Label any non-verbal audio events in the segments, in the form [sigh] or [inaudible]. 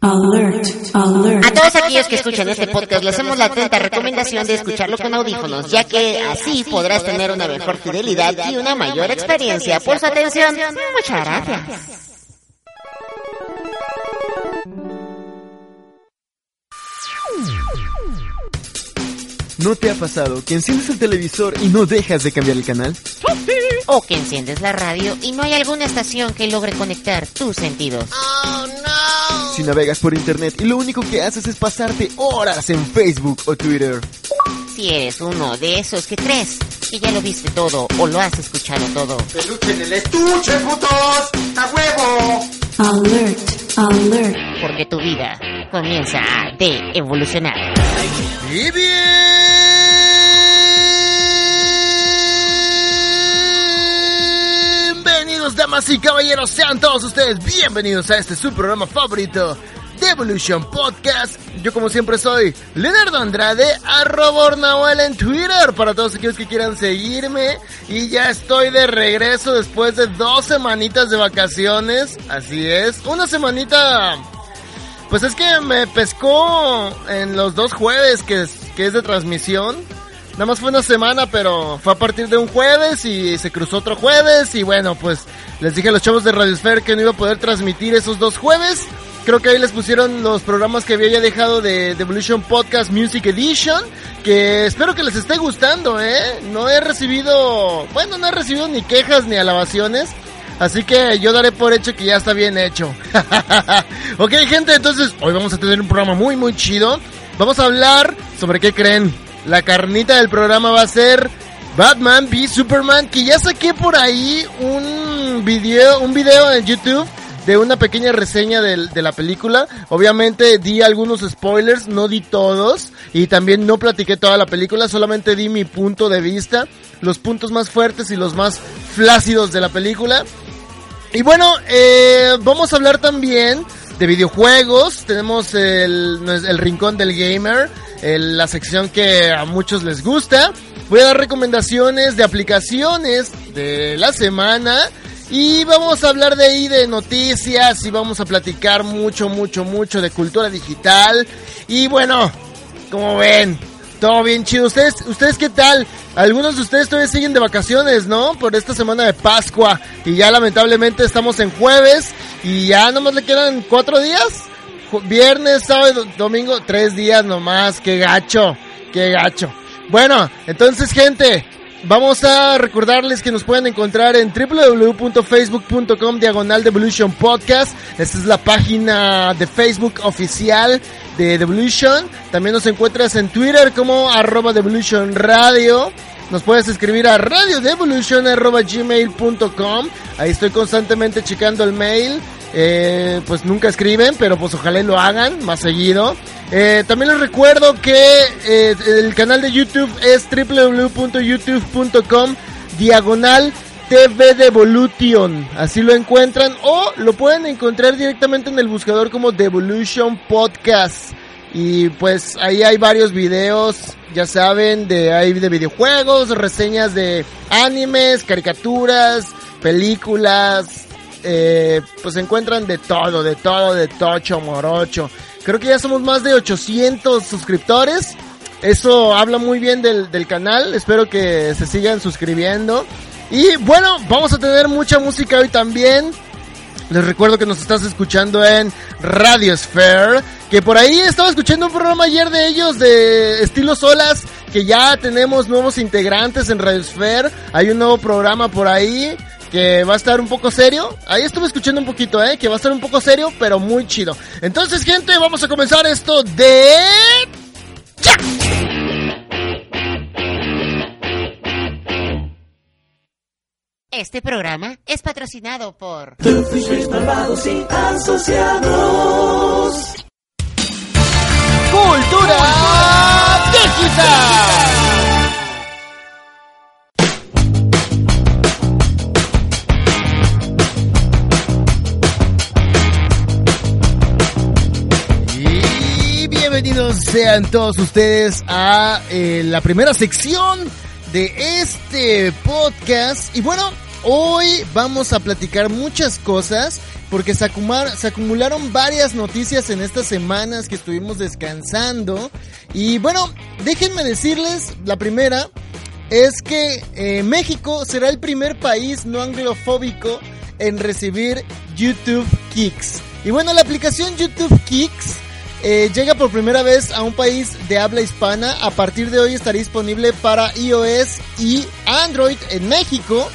Alert, alert. A todos aquellos que escuchan este podcast les hacemos la atenta recomendación de escucharlo con audífonos, ya que así podrás tener una mejor fidelidad y una mayor experiencia. Por su atención, muchas gracias. ¿No te ha pasado que enciendes el televisor y no dejas de cambiar el canal? O que enciendes la radio y no hay alguna estación que logre conectar tus sentidos. Oh, no. Si navegas por internet y lo único que haces es pasarte horas en Facebook o Twitter. Si eres uno de esos que crees que ya lo viste todo o lo has escuchado todo. ¡Peluche en el estuche, putos! ¡A huevo! Alert, alert. Porque tu vida comienza a de evolucionar. Y bien. Damas y caballeros, sean todos ustedes bienvenidos a este su programa favorito, Devolution Podcast. Yo como siempre soy Leonardo Andrade, arroba Nahuel en Twitter, para todos aquellos que quieran seguirme. Y ya estoy de regreso después de dos semanitas de vacaciones. Así es, una semanita... Pues es que me pescó en los dos jueves que que es de transmisión. Nada más fue una semana, pero fue a partir de un jueves y se cruzó otro jueves. Y bueno, pues les dije a los chavos de Radio Sphere que no iba a poder transmitir esos dos jueves. Creo que ahí les pusieron los programas que había ya dejado de Evolution Podcast Music Edition. Que espero que les esté gustando, ¿eh? No he recibido, bueno, no he recibido ni quejas ni alabaciones. Así que yo daré por hecho que ya está bien hecho. [laughs] ok, gente, entonces hoy vamos a tener un programa muy, muy chido. Vamos a hablar sobre qué creen la carnita del programa va a ser Batman v Superman, que ya saqué por ahí un video, un video en YouTube de una pequeña reseña de, la película. Obviamente di algunos spoilers, no di todos. Y también no platiqué toda la película, solamente di mi punto de vista. Los puntos más fuertes y los más flácidos de la película. Y bueno, eh, vamos a hablar también de videojuegos. Tenemos el rincón del gamer la sección que a muchos les gusta. Voy a dar recomendaciones de aplicaciones de la semana. Y vamos a hablar de ahí de noticias y vamos a platicar mucho, mucho, mucho de cultura digital. Y bueno, como ven, todo bien chido. ¿Ustedes, ¿Ustedes qué tal? Algunos de ustedes todavía siguen de vacaciones, ¿no? Por esta semana de Pascua. Y ya lamentablemente estamos en jueves. Y ya nomás le quedan cuatro días viernes, sábado, domingo, tres días nomás, qué gacho, qué gacho. Bueno, entonces gente, vamos a recordarles que nos pueden encontrar en www.facebook.com diagonal Devolution Podcast. Esta es la página de Facebook oficial de Devolution. También nos encuentras en Twitter como arroba Devolution Radio. Nos puedes escribir a radiodevolution.gmail.com. Ahí estoy constantemente checando el mail. Eh, pues nunca escriben, pero pues ojalá lo hagan más seguido. Eh, también les recuerdo que eh, el canal de YouTube es www.youtube.com diagonal TV Devolution. Así lo encuentran o lo pueden encontrar directamente en el buscador como Devolution Podcast. Y pues ahí hay varios videos, ya saben, de, de videojuegos, reseñas de animes, caricaturas, películas, eh, pues encuentran de todo, de todo, de tocho, morocho. Creo que ya somos más de 800 suscriptores. Eso habla muy bien del, del canal. Espero que se sigan suscribiendo. Y bueno, vamos a tener mucha música hoy también. Les recuerdo que nos estás escuchando en Radio Sphere. Que por ahí estaba escuchando un programa ayer de ellos de estilo solas. Que ya tenemos nuevos integrantes en Radio Sphere. Hay un nuevo programa por ahí que va a estar un poco serio. Ahí estuve escuchando un poquito, ¿eh? Que va a estar un poco serio, pero muy chido. Entonces, gente, vamos a comenzar esto de... ¡Ya! Este programa es patrocinado por... Malvados y Asociados. Cultura Digital. Bienvenidos sean todos ustedes a eh, la primera sección de este podcast. Y bueno, hoy vamos a platicar muchas cosas porque se, acumularon varias noticias en estas semanas que estuvimos descansando. Y bueno, déjenme decirles, la primera es que eh, México será el primer país no anglofóbico en recibir YouTube Kicks. Y bueno, la aplicación YouTube Kicks eh, llega por primera vez a un país de habla hispana. A partir de hoy estará disponible para iOS y Android en México.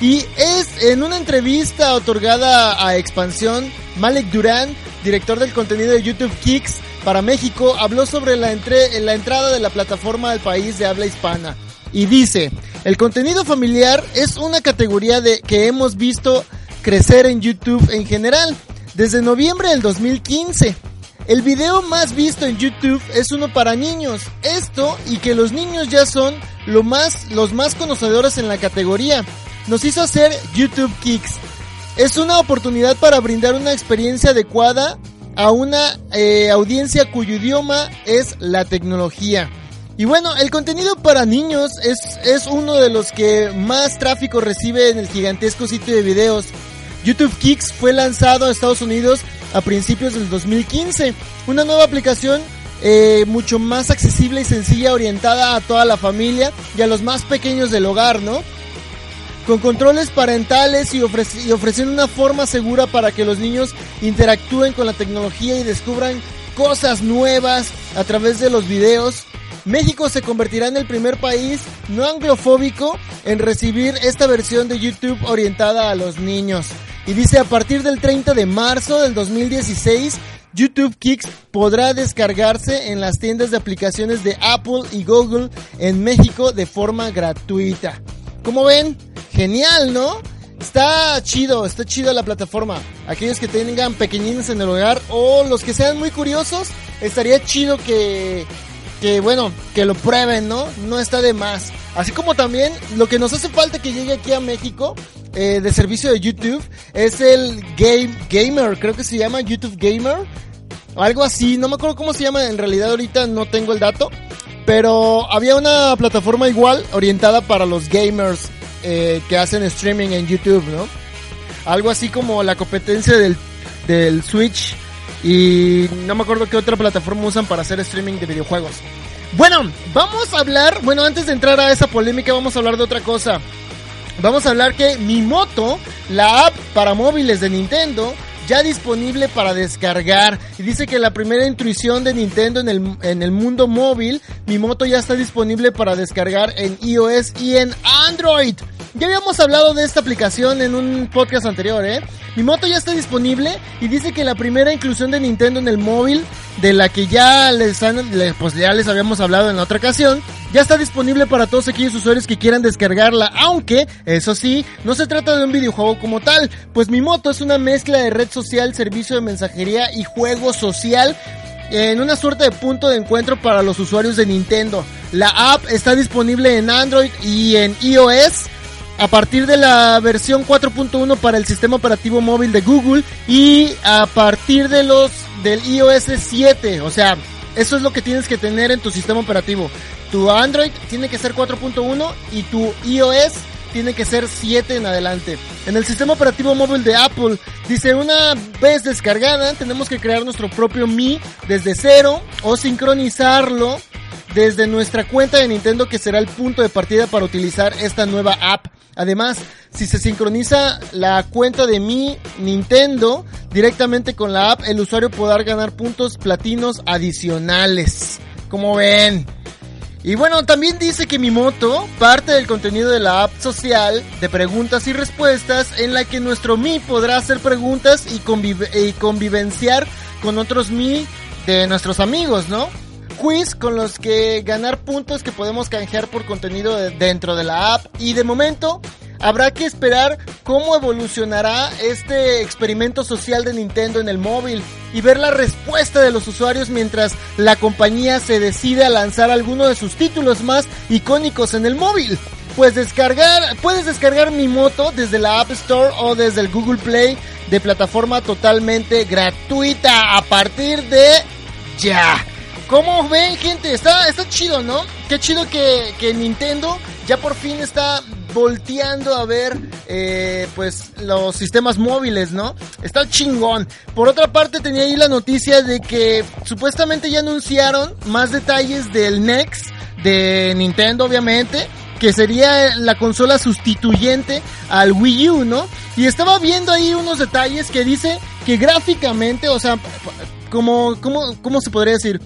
Y es en una entrevista otorgada a Expansión, Malek Durán, director del contenido de YouTube Kicks para México, habló sobre la, la entrada de la plataforma al país de habla hispana. Y dice, el contenido familiar es una categoría de que hemos visto crecer en YouTube en general desde noviembre del 2015. El video más visto en YouTube es uno para niños. Esto y que los niños ya son los más conocedores en la categoría. Nos hizo hacer YouTube Kicks. Es una oportunidad para brindar una experiencia adecuada a una eh, audiencia cuyo idioma es la tecnología. Y bueno, el contenido para niños es, es uno de los que más tráfico recibe en el gigantesco sitio de videos. YouTube Kicks fue lanzado a Estados Unidos a principios del 2015. Una nueva aplicación eh, mucho más accesible y sencilla, orientada a toda la familia y a los más pequeños del hogar, ¿no? Con controles parentales y, y ofreciendo una forma segura para que los niños interactúen con la tecnología y descubran cosas nuevas a través de los videos. México se convertirá en el primer país no anglofóbico en recibir esta versión de YouTube orientada a los niños. Y dice, a partir del 30 de marzo del 2016, YouTube Kicks podrá descargarse en las tiendas de aplicaciones de Apple y Google en México de forma gratuita. Como ven, genial, ¿no? Está chido, está chido la plataforma. Aquellos que tengan pequeñines en el hogar o los que sean muy curiosos, estaría chido que, que bueno, que lo prueben, ¿no? No está de más. Así como también lo que nos hace falta que llegue aquí a México eh, de servicio de YouTube es el Game Gamer, creo que se llama YouTube Gamer. Algo así, no me acuerdo cómo se llama en realidad ahorita, no tengo el dato. Pero había una plataforma igual orientada para los gamers eh, que hacen streaming en YouTube, ¿no? Algo así como la competencia del, del Switch y no me acuerdo qué otra plataforma usan para hacer streaming de videojuegos. Bueno, vamos a hablar, bueno, antes de entrar a esa polémica vamos a hablar de otra cosa. Vamos a hablar que Mi Moto, la app para móviles de Nintendo, ya disponible para descargar. Y dice que la primera intrusión de Nintendo en el, en el mundo móvil, Mi Moto ya está disponible para descargar en iOS y en Android. Ya habíamos hablado de esta aplicación en un podcast anterior, ¿eh? Mi moto ya está disponible y dice que la primera inclusión de Nintendo en el móvil, de la que ya les, han, pues ya les habíamos hablado en otra ocasión, ya está disponible para todos aquellos usuarios que quieran descargarla, aunque, eso sí, no se trata de un videojuego como tal, pues mi moto es una mezcla de red social, servicio de mensajería y juego social en una suerte de punto de encuentro para los usuarios de Nintendo. La app está disponible en Android y en iOS a partir de la versión 4.1 para el sistema operativo móvil de Google y a partir de los del iOS 7, o sea, eso es lo que tienes que tener en tu sistema operativo. Tu Android tiene que ser 4.1 y tu iOS tiene que ser 7 en adelante. En el sistema operativo móvil de Apple, dice una vez descargada, tenemos que crear nuestro propio Mi desde cero o sincronizarlo desde nuestra cuenta de Nintendo que será el punto de partida para utilizar esta nueva app. Además, si se sincroniza la cuenta de mi Nintendo directamente con la app, el usuario podrá ganar puntos platinos adicionales. Como ven. Y bueno, también dice que mi moto parte del contenido de la app social de preguntas y respuestas en la que nuestro Mi podrá hacer preguntas y, convivenciar con otros Mi de nuestros amigos, ¿no? Quiz con los que ganar puntos que podemos canjear por contenido dentro de la app. Y de momento habrá que esperar cómo evolucionará este experimento social de Nintendo en el móvil y ver la respuesta de los usuarios mientras la compañía se decide a lanzar alguno de sus títulos más icónicos en el móvil. Pues descargar, puedes descargar mi moto desde la App Store o desde el Google Play de plataforma totalmente gratuita a partir de ya. ¿Cómo ven, gente? Está, está chido, ¿no? Qué chido que, que Nintendo ya por fin está volteando a ver eh, pues los sistemas móviles, ¿no? Está chingón. Por otra parte tenía ahí la noticia de que supuestamente ya anunciaron más detalles del Next de Nintendo, obviamente que sería la consola sustituyente al Wii U, ¿no? Y estaba viendo ahí unos detalles que dice que gráficamente, o sea, como, ¿cómo, cómo se podría decir?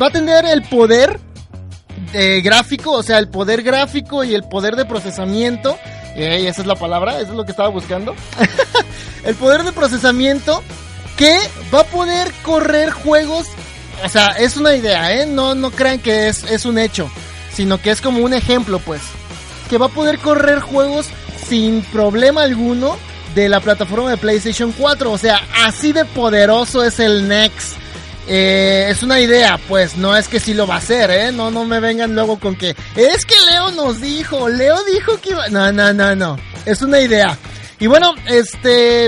Va a tener el poder de gráfico, o sea, el poder gráfico y el poder de procesamiento. Y esa es la palabra, eso es lo que estaba buscando. [laughs] el poder de procesamiento que va a poder correr juegos. O sea, es una idea, ¿eh? No, no crean que es, es un hecho sino que es como un ejemplo, pues, que va a poder correr juegos sin problema alguno de la plataforma de PlayStation 4, o sea, así de poderoso es el Next. Eh, es una idea, pues, no es que sí lo va a hacer, ¿eh? No, no me vengan luego con que, es que Leo nos dijo, Leo dijo que iba... No, no, no, no, es una idea. Y bueno, este,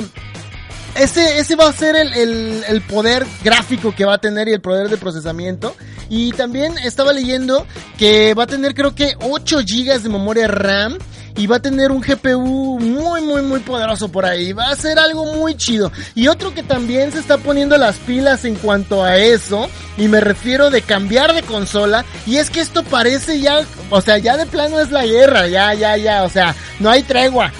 ese, ese va a ser el, el, poder gráfico que va a tener y el poder de procesamiento. Y también estaba leyendo que va a tener creo que 8 GB de memoria RAM. Y va a tener un GPU muy, muy, muy poderoso por ahí. Va a ser algo muy chido. Y otro que también se está poniendo las pilas en cuanto a eso. Y me refiero de cambiar de consola. Y es que esto parece ya, o sea, ya de plano es la guerra. Ya, ya, ya. O sea, no hay tregua.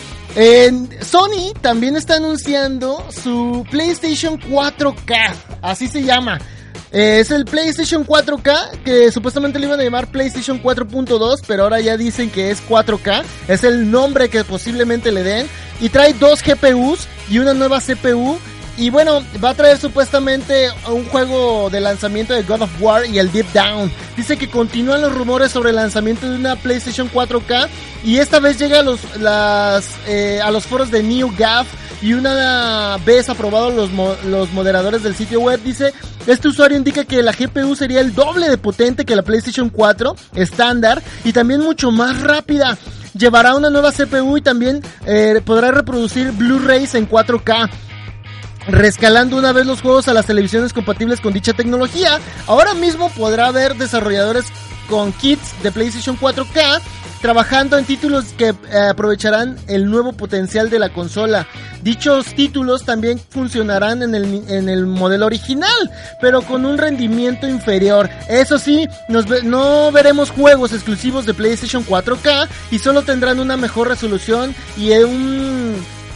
Sony también está anunciando su PlayStation 4K, así se llama. Eh, es el PlayStation 4K, que supuestamente le iban a llamar PlayStation 4.2, pero ahora ya dicen que es 4K. Es el nombre que posiblemente le den. Y trae dos GPUs y una nueva CPU y bueno, va a traer supuestamente un juego de lanzamiento de God of War y el Deep Down. Dice que continúan los rumores sobre el lanzamiento de una PlayStation 4K y esta vez llega a los, las, eh, a los foros de NewGAF y una vez aprobados los, los moderadores del sitio web, dice, este usuario indica que la GPU sería el doble de potente que la PlayStation 4 estándar y también mucho más rápida. Llevará una nueva CPU y también eh, podrá reproducir Blu-rays en 4K rescalando una vez los juegos a las televisiones compatibles con dicha tecnología. Ahora mismo podrá haber desarrolladores con kits de PlayStation 4K trabajando en títulos que eh, aprovecharán el nuevo potencial de la consola. Dichos títulos también funcionarán en el, en el modelo original, pero con un rendimiento inferior. Eso sí, no veremos juegos exclusivos de PlayStation 4K y solo tendrán una mejor resolución y un,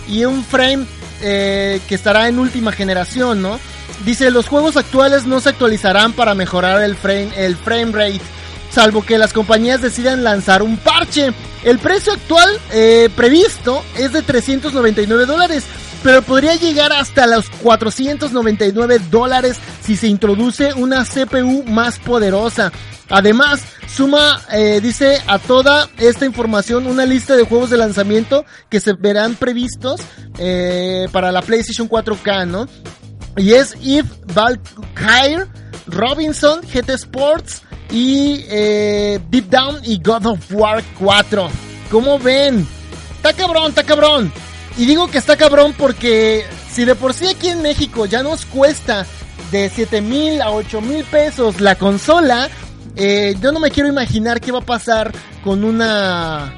y un frame eh, que estará en última generación, ¿no? Dice, los juegos actuales no se actualizarán para mejorar el frame, el frame rate, salvo que las compañías decidan lanzar un parche. El precio actual eh, previsto es de 399 dólares, pero podría llegar hasta los 499 dólares si se introduce una CPU más poderosa. Además, suma, eh, dice a toda esta información una lista de juegos de lanzamiento que se verán previstos eh, para la PlayStation 4K, ¿no? Y es Eve Valkyrie, Robinson, GT Sports y eh, Deep Down y God of War 4. ¿Cómo ven? Está cabrón, está cabrón. Y digo que está cabrón porque si de por sí aquí en México ya nos cuesta de 7 mil a 8 mil pesos la consola, eh, yo no me quiero imaginar qué va a pasar con una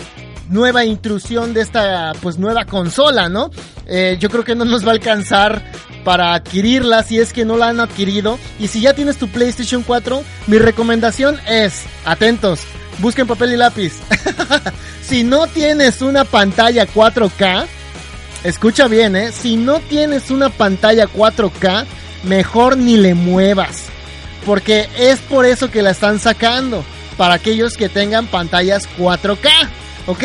nueva intrusión de esta pues nueva consola, ¿no? Eh, yo creo que no nos va a alcanzar para adquirirla si es que no la han adquirido. Y si ya tienes tu PlayStation 4, mi recomendación es, atentos, busquen papel y lápiz. [laughs] si no tienes una pantalla 4K, escucha bien, ¿eh? Si no tienes una pantalla 4K, mejor ni le muevas. Porque es por eso que la están sacando. Para aquellos que tengan pantallas 4K. ¿Ok?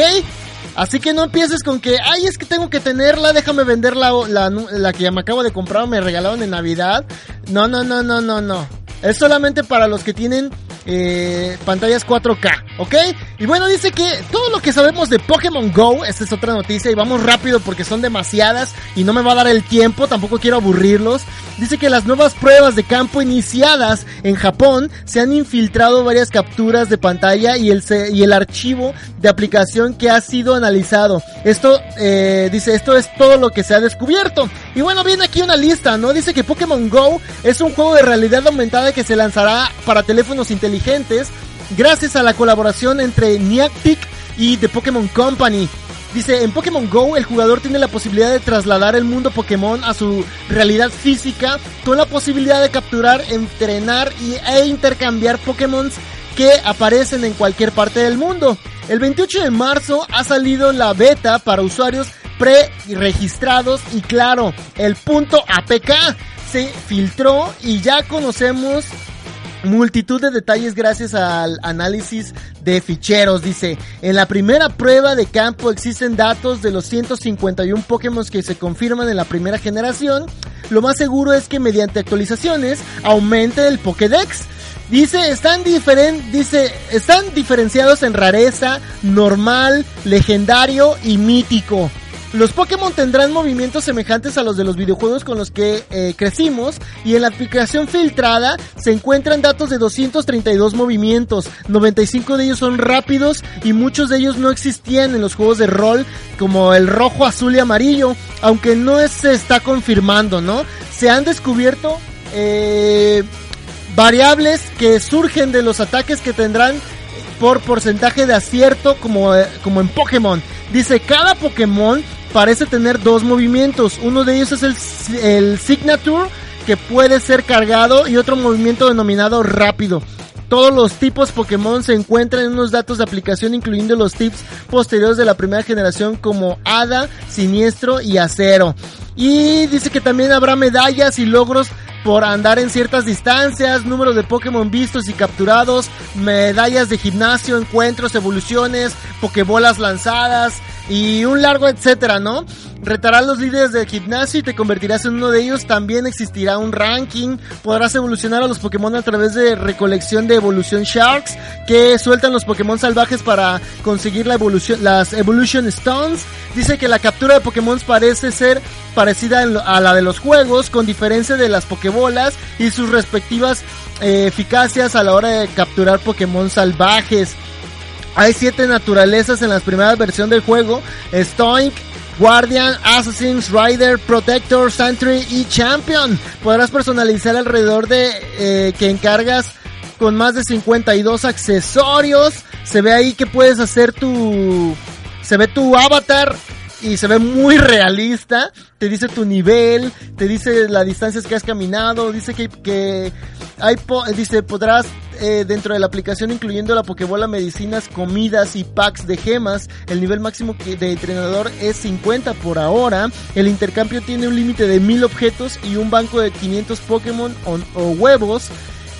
Así que no empieces con que, ay, es que tengo que tenerla, déjame vender la, la, que ya me acabo de comprar o me regalaron en Navidad. No, no, no, no, no, no. Es solamente para los que tienen eh, pantallas 4K, ¿ok? Y bueno, dice que todo lo que sabemos de Pokémon Go, esta es otra noticia y vamos rápido porque son demasiadas y no me va a dar el tiempo, tampoco quiero aburrirlos. Dice que las nuevas pruebas de campo iniciadas en Japón se han infiltrado varias capturas de pantalla y el, y el archivo de aplicación que ha sido analizado. Esto, eh, dice, esto es todo lo que se ha descubierto. Y bueno, viene aquí una lista, ¿no? Dice que Pokémon Go es un juego de realidad aumentada que se lanzará para teléfonos inteligentes gracias a la colaboración entre Niantic y The Pokémon Company. Dice, en Pokémon Go el jugador tiene la posibilidad de trasladar el mundo Pokémon a su realidad física con la posibilidad de capturar, entrenar y, e intercambiar Pokémon que aparecen en cualquier parte del mundo. El 28 de marzo ha salido la beta para usuarios pre-registrados y claro, el punto APK se filtró y ya conocemos multitud de detalles gracias al análisis de ficheros. Dice, en la primera prueba de campo existen datos de los 151 Pokémon que se confirman en la primera generación. Lo más seguro es que mediante actualizaciones aumente el Pokédex. Dice, están diferen dice, están diferenciados en rareza, normal, legendario y mítico. Los Pokémon tendrán movimientos semejantes a los de los videojuegos con los que eh, crecimos y en la aplicación filtrada se encuentran datos de 232 movimientos, 95 de ellos son rápidos y muchos de ellos no existían en los juegos de rol como el rojo, azul y amarillo, aunque no se está confirmando, ¿no? Se han descubierto eh, variables que surgen de los ataques que tendrán por porcentaje de acierto como, eh, como en Pokémon. Dice, cada Pokémon parece tener dos movimientos. Uno de ellos es el, el Signature, que puede ser cargado, y otro movimiento denominado rápido. Todos los tipos Pokémon se encuentran en unos datos de aplicación incluyendo los tips posteriores de la primera generación como Hada, Siniestro y Acero. Y dice que también habrá medallas y logros por andar en ciertas distancias, número de Pokémon vistos y capturados, medallas de gimnasio, encuentros, evoluciones, Pokébolas lanzadas y un largo etcétera, ¿no? Retarás los líderes del gimnasio y te convertirás en uno de ellos. También existirá un ranking. Podrás evolucionar a los Pokémon a través de recolección de Evolution Sharks que sueltan los Pokémon salvajes para conseguir la evolución, las Evolution Stones. Dice que la captura de Pokémon parece ser parecida a la de los juegos, con diferencia de las Pokébolas y sus respectivas eh, eficacias a la hora de capturar Pokémon salvajes. Hay siete naturalezas en la primera versión del juego. Stoink, Guardian, Assassin's, Rider, Protector, Sentry y Champion. Podrás personalizar alrededor de eh, que encargas con más de 52 accesorios. Se ve ahí que puedes hacer tu... Se ve tu avatar y se ve muy realista. Te dice tu nivel, te dice las distancias que has caminado, dice que, que hay, dice, podrás eh, dentro de la aplicación incluyendo la Pokébola medicinas, comidas y packs de gemas. El nivel máximo de entrenador es 50 por ahora. El intercambio tiene un límite de 1000 objetos y un banco de 500 Pokémon o, huevos.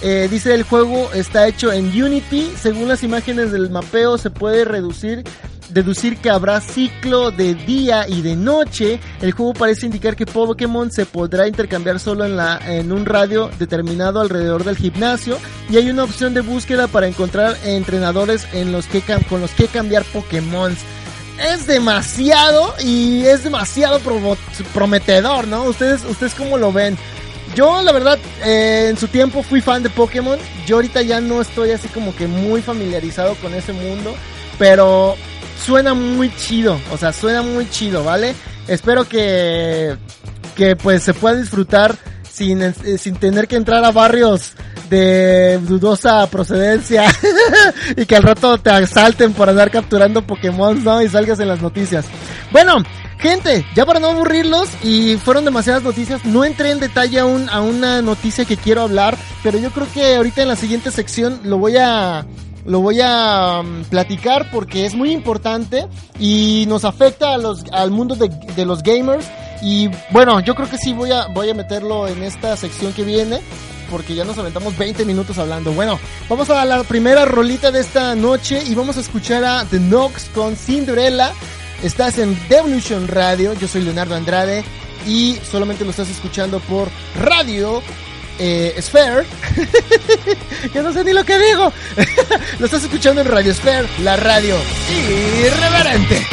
Eh, dice el juego está hecho en Unity. Según las imágenes del mapeo se puede reducir deducir que habrá ciclo de día y de noche. El juego parece indicar que Pokémon se podrá intercambiar solo en, la, en un radio determinado alrededor del gimnasio y hay una opción de búsqueda para encontrar entrenadores en los que, con los que cambiar Pokémon. Es demasiado y es demasiado prometedor, ¿no? Ustedes, ustedes cómo lo ven. Yo la verdad eh, en su tiempo fui fan de Pokémon. Yo ahorita ya no estoy así como que muy familiarizado con ese mundo. Pero suena muy chido, o sea, suena muy chido, ¿vale? Espero que, que pues se pueda disfrutar sin, eh, sin tener que entrar a barrios de dudosa procedencia [laughs] y que al rato te asalten por andar capturando Pokémon, ¿no? Y salgas en las noticias. Bueno, gente, ya para no aburrirlos y fueron demasiadas noticias, no entré en detalle aún a una noticia que quiero hablar, pero yo creo que ahorita en la siguiente sección lo voy a lo voy a mm, platicar porque es muy importante y nos afecta a los, al mundo de, de, los gamers. Y bueno, yo creo que sí voy a, voy a meterlo en esta sección que viene porque ya nos aventamos 20 minutos hablando. Bueno, vamos a la primera rolita de esta noche y vamos a escuchar a The Nox con Cinderella. Estás en Devolution Radio, yo soy Leonardo Andrade y solamente lo estás escuchando por radio eh, Sphere. [laughs] que no sé ni lo que digo. [laughs] lo estás escuchando en Radio Sphere, la radio irreverente.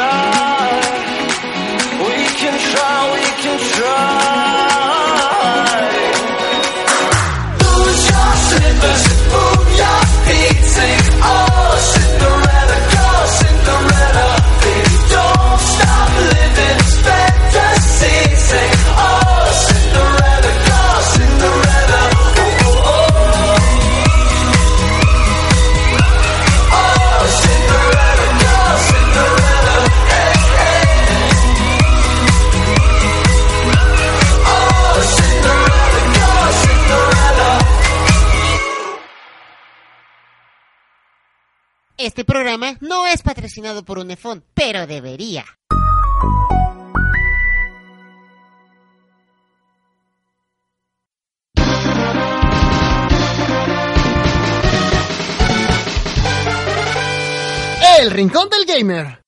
Colorado. Por Unefón, pero debería. El Rincón del Gamer.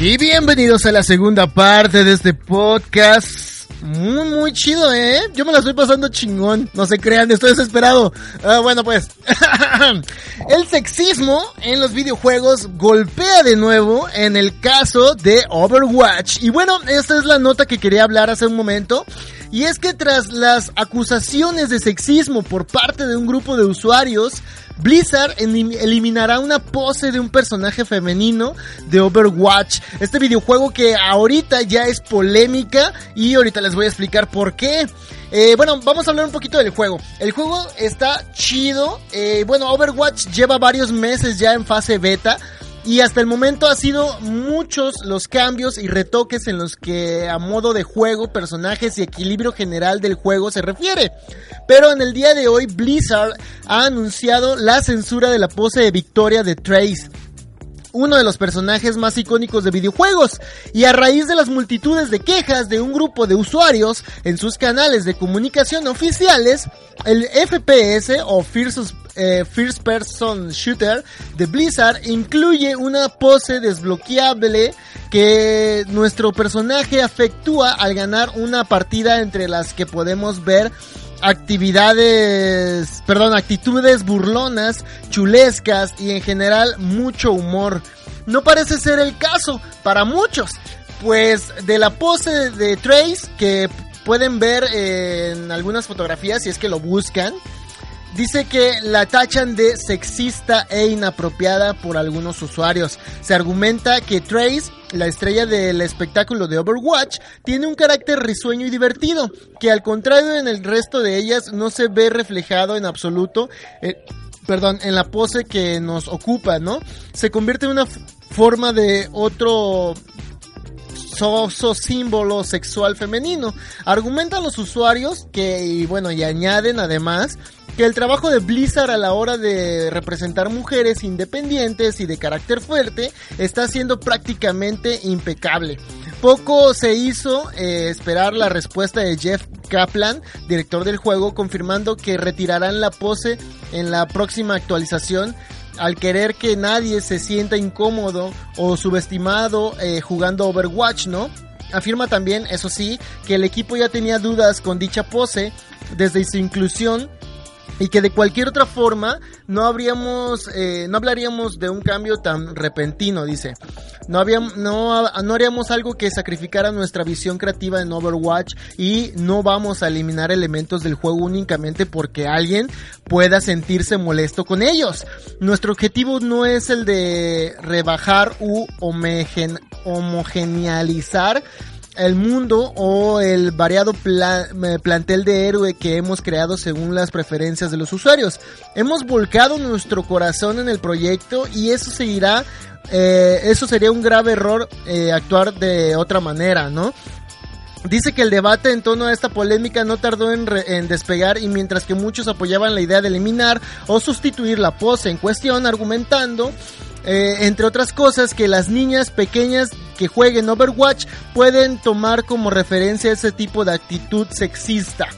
Y bienvenidos a la segunda parte de este podcast Muy, muy chido, ¿eh? Yo me la estoy pasando chingón. No se crean, estoy desesperado. Ah, bueno, pues. [laughs] el sexismo en los videojuegos golpea de nuevo en el caso de Overwatch. Y bueno, esta es la nota que quería hablar hace un momento. Y es que tras las acusaciones de sexismo por parte de un grupo de usuarios, Blizzard eliminará una pose de un personaje femenino de Overwatch. Este videojuego que ahorita ya es polémica y ahorita les voy a explicar por qué. Eh, bueno, vamos a hablar un poquito del juego. El juego está chido. Eh, bueno, Overwatch lleva varios meses ya en fase beta. Y hasta el momento ha sido muchos los cambios y retoques en los que a modo de juego, personajes y equilibrio general del juego se refiere. Pero en el día de hoy Blizzard ha anunciado la censura de la pose de victoria de Trace uno de los personajes más icónicos de videojuegos, y a raíz de las multitudes de quejas de un grupo de usuarios en sus canales de comunicación oficiales, el FPS o First, eh, First Person Shooter de Blizzard incluye una pose desbloqueable que nuestro personaje afectúa al ganar una partida entre las que podemos ver actividades, perdón, actitudes burlonas, chulescas y en general mucho humor. No parece ser el caso para muchos, pues de la pose de Trace que pueden ver en algunas fotografías si es que lo buscan, Dice que la tachan de sexista e inapropiada por algunos usuarios. Se argumenta que Trace, la estrella del espectáculo de Overwatch, tiene un carácter risueño y divertido, que al contrario en el resto de ellas no se ve reflejado en absoluto. Eh, perdón, en la pose que nos ocupa, ¿no? Se convierte en una forma de otro soso símbolo sexual femenino. Argumentan los usuarios que, y bueno, y añaden además que el trabajo de Blizzard a la hora de representar mujeres independientes y de carácter fuerte está siendo prácticamente impecable. Poco se hizo eh, esperar la respuesta de Jeff Kaplan, director del juego, confirmando que retirarán la pose en la próxima actualización al querer que nadie se sienta incómodo o subestimado eh, jugando Overwatch, ¿no? Afirma también, eso sí, que el equipo ya tenía dudas con dicha pose desde su inclusión y que de cualquier otra forma no habríamos eh, no hablaríamos de un cambio tan repentino dice. No habíamos, no, no haríamos algo que sacrificara nuestra visión creativa en Overwatch y no vamos a eliminar elementos del juego únicamente porque alguien pueda sentirse molesto con ellos. Nuestro objetivo no es el de rebajar u homogenealizar el mundo o el variado eh, plantel de héroe que hemos creado según las preferencias de los usuarios. Hemos volcado nuestro corazón en el proyecto y eso seguirá, eh, eso sería un grave error eh, actuar de otra manera, ¿no? Dice que el debate en torno a esta polémica no tardó en, despegar y mientras que muchos apoyaban la idea de eliminar o sustituir la pose en cuestión argumentando entre otras cosas, que las niñas pequeñas que jueguen Overwatch pueden tomar como referencia ese tipo de actitud sexista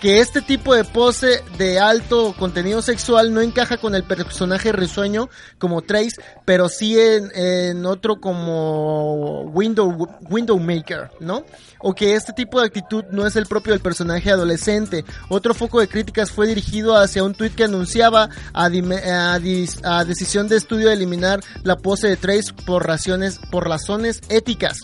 que este tipo de pose de alto contenido sexual no encaja con el personaje risueño como Trace, pero sí en, otro como Window, Windowmaker, ¿no? O que este tipo de actitud no es el propio del personaje adolescente. Otro foco de críticas fue dirigido hacia un tweet que anunciaba a, decisión de estudio de eliminar la pose de Trace por por razones éticas.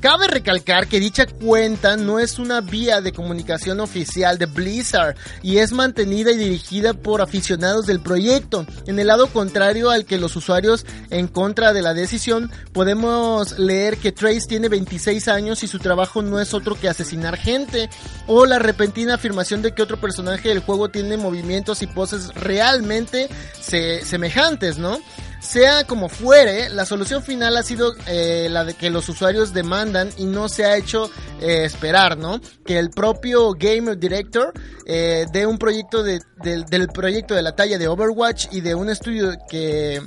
Cabe recalcar que dicha cuenta no es una vía de comunicación oficial de Blizzard y es mantenida y dirigida por aficionados del proyecto. En el lado contrario al que los usuarios en contra de la decisión, podemos leer que Trace tiene 26 años y su trabajo no es otro que asesinar gente, o la repentina afirmación de que otro personaje del juego tiene movimientos y poses realmente semejantes, ¿no? Sea como fuere, la solución final ha sido eh, la de que los usuarios demandan y no se ha hecho eh, esperar, ¿no? Que el propio Game Director eh, de un proyecto de, del proyecto de la talla de Overwatch y de un estudio que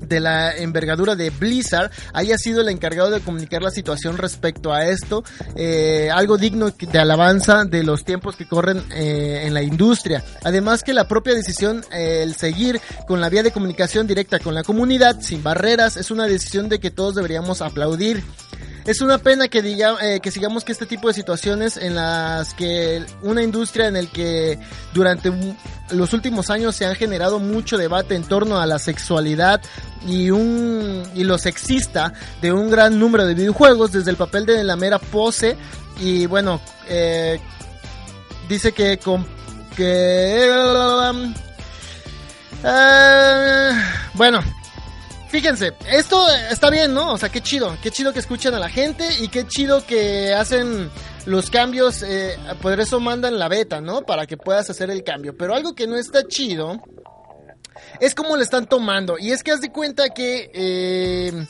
de la envergadura de Blizzard haya sido el encargado de comunicar la situación respecto a esto, eh, algo digno de alabanza de los tiempos que corren eh, en la industria. Además que la propia decisión, eh, el seguir con la vía de comunicación directa con la comunidad sin barreras, es una decisión de que todos deberíamos aplaudir. Es una pena que diga, eh, que sigamos que este tipo de situaciones en las que una industria en el que durante los últimos años se han generado mucho debate en torno a la sexualidad y un y lo sexista de un gran número de videojuegos desde el papel de la mera pose y bueno eh, dice que con que eh, bueno Fíjense, esto está bien, ¿no? O sea, qué chido, qué chido que escuchan a la gente y qué chido que hacen los cambios, eh, por eso mandan la beta, ¿no? Para que puedas hacer el cambio. Pero algo que no está chido es cómo le están tomando. Y es que haz de cuenta que... Eh,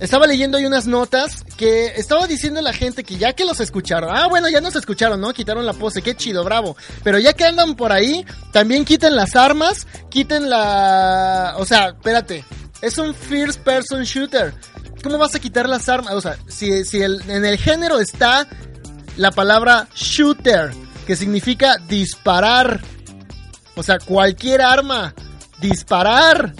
estaba leyendo ahí unas notas que estaba diciendo la gente que ya que los escucharon, ah bueno, ya nos escucharon, ¿no? Quitaron la pose, qué chido, bravo. Pero ya que andan por ahí, también quiten las armas, quiten la... O sea, espérate, es un first person shooter. ¿Cómo vas a quitar las armas? O sea, si, si en el género está la palabra shooter, que significa disparar. O sea, cualquier arma. Disparar.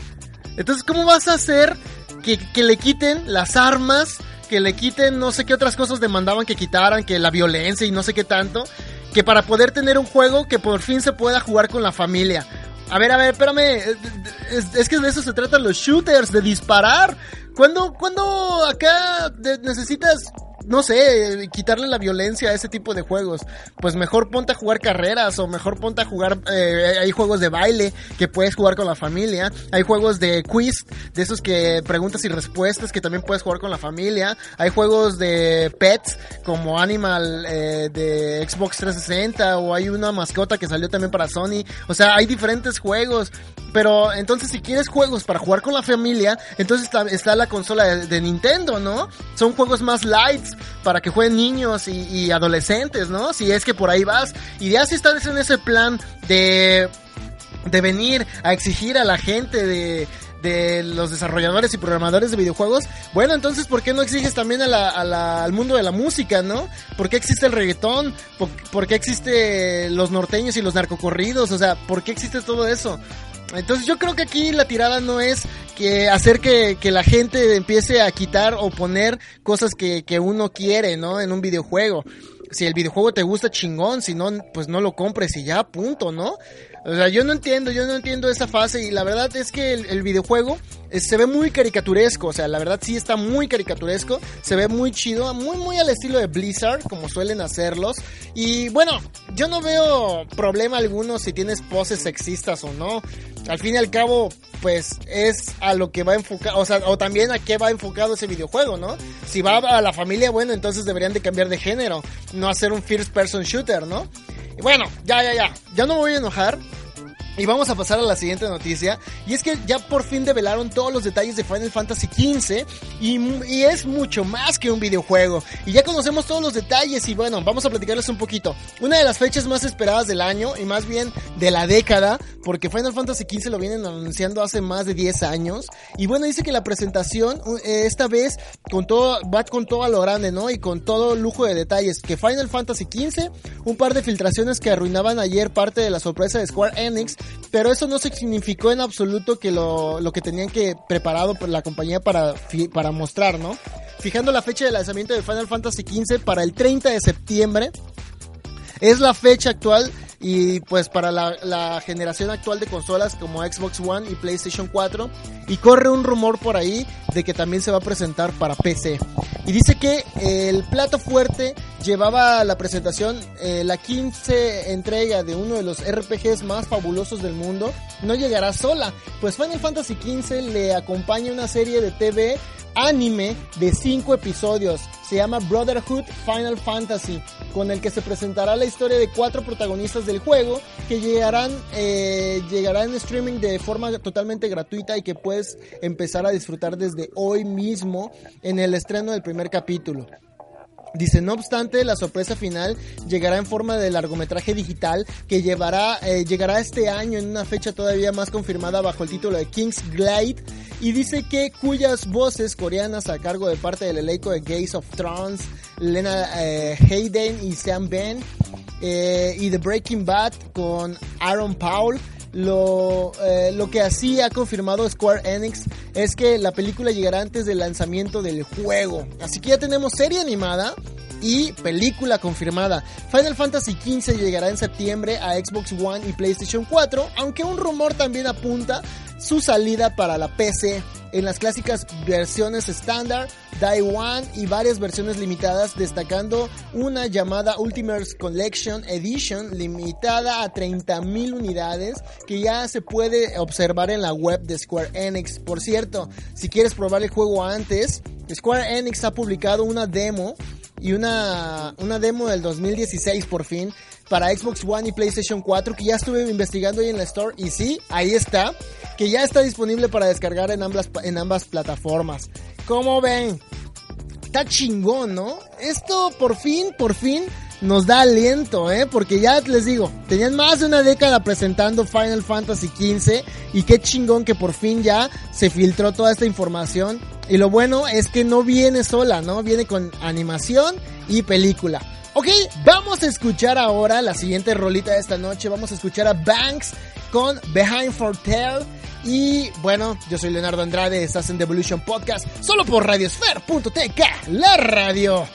Entonces, ¿cómo vas a hacer que, que le quiten las armas? Que le quiten no sé qué otras cosas demandaban que quitaran, que la violencia y no sé qué tanto. Que para poder tener un juego que por fin se pueda jugar con la familia. A ver, a ver, espérame. Es, que de eso se tratan los shooters, de disparar. ¿Cuándo, cuando acá necesitas no sé, quitarle la violencia a ese tipo de juegos. Pues mejor ponte a jugar carreras o mejor ponte a jugar, eh, hay juegos de baile que puedes jugar con la familia, hay juegos de quiz, de esos que preguntas y respuestas que también puedes jugar con la familia, hay juegos de pets como Animal eh, de Xbox 360 o hay una mascota que salió también para Sony, o sea, hay diferentes juegos. Pero entonces si quieres juegos para jugar con la familia, entonces está, la consola de, Nintendo, ¿no? Son juegos más lights, para que jueguen niños y, adolescentes, ¿no? Si es que por ahí vas. Y ya si estás en ese plan de, de venir a exigir a la gente de, de los desarrolladores y programadores de videojuegos, bueno, entonces, ¿por qué no exiges también al mundo de la música, no? ¿Por qué existe el reggaetón? ¿Por, ¿Por, qué existe los norteños y los narcocorridos? O sea, ¿por qué existe todo eso? Entonces yo creo que aquí la tirada no es que hacer que, la gente empiece a quitar o poner cosas que, que uno quiere, ¿no? En un videojuego. Si el videojuego te gusta chingón, si no, pues no lo compres y ya, punto, ¿no? O sea, yo no entiendo, yo no entiendo esa fase y la verdad es que el, videojuego se ve muy caricaturesco, o sea, la verdad sí está muy caricaturesco, se ve muy chido, muy muy al estilo de Blizzard, como suelen hacerlos. Y bueno, yo no veo problema alguno si tienes poses sexistas o no. Al fin y al cabo, pues es a lo que va enfocado, o sea, o también a qué va enfocado ese videojuego, ¿no? Si va a la familia, bueno, entonces deberían de cambiar de género, no hacer un first person shooter, ¿no? Y bueno, ya, ya, ya, ya no me voy a enojar. Y vamos a pasar a la siguiente noticia. Y es que ya por fin develaron todos los detalles de Final Fantasy XV. Y, es mucho más que un videojuego. Y ya conocemos todos los detalles. Y bueno, vamos a platicarles un poquito. Una de las fechas más esperadas del año. Y más bien de la década. Porque Final Fantasy XV lo vienen anunciando hace más de 10 años. Y bueno, dice que la presentación eh, esta vez con todo, va con todo a lo grande, ¿no? Y con todo lujo de detalles. Que Final Fantasy XV, un par de filtraciones que arruinaban ayer parte de la sorpresa de Square Enix pero eso no significó en absoluto que lo, lo que tenían que preparado por la compañía para, para mostrar, ¿no? Fijando la fecha de lanzamiento de Final Fantasy XV para el 30 de septiembre, es la fecha actual y pues para la, generación actual de consolas como Xbox One y PlayStation 4 y corre un rumor por ahí de que también se va a presentar para PC y dice que el plato fuerte llevaba la presentación eh, la 15 entrega de uno de los RPGs más fabulosos del mundo. No llegará sola pues Final Fantasy XV le acompaña una serie de TV anime de 5 episodios. Se llama Brotherhood Final Fantasy, con el que se presentará la historia de cuatro protagonistas del juego que llegarán, eh, llegarán en streaming de forma totalmente gratuita y que puedes empezar a disfrutar desde hoy mismo en el estreno del primer capítulo. Dice, no obstante, la sorpresa final llegará en forma de largometraje digital que llevará, eh, llegará este año en una fecha todavía más confirmada bajo el título de King's Glide y dice que cuyas voces coreanas a cargo de parte del elenco de Gaze of Thrones, Lena eh, Hayden y Sam Ben eh, y The Breaking Bad con Aaron Paul lo, eh, lo que así ha confirmado Square Enix es que la película llegará antes del lanzamiento del juego. Así que ya tenemos serie animada y película confirmada. Final Fantasy XV llegará en septiembre a Xbox One y PlayStation 4, aunque un rumor también apunta su salida para la PC en las clásicas versiones estándar, Day One y varias versiones limitadas, destacando una llamada Ultimate Collection Edition limitada a 30.000 unidades que ya se puede observar en la web de Square Enix. Por cierto, si quieres probar el juego antes, Square Enix ha publicado una demo y una, una demo del 2016 por fin para Xbox One y PlayStation 4 que ya estuve investigando ahí en la store y sí, ahí está, que ya está disponible para descargar en ambas, en ambas plataformas. Como ven? Está chingón, ¿no? Esto por fin, por fin nos da aliento, ¿eh? Porque ya les digo, tenían más de una década presentando Final Fantasy XV y qué chingón que por fin ya se filtró toda esta información. Y lo bueno es que no viene sola, ¿no? Viene con animación y película. Ok, vamos a escuchar ahora la siguiente rolita de esta noche. Vamos a escuchar a Banks con Behind for Tell. Y bueno, yo soy Leonardo Andrade, estás en Devolution Podcast, solo por radiosfer.tk, la radio.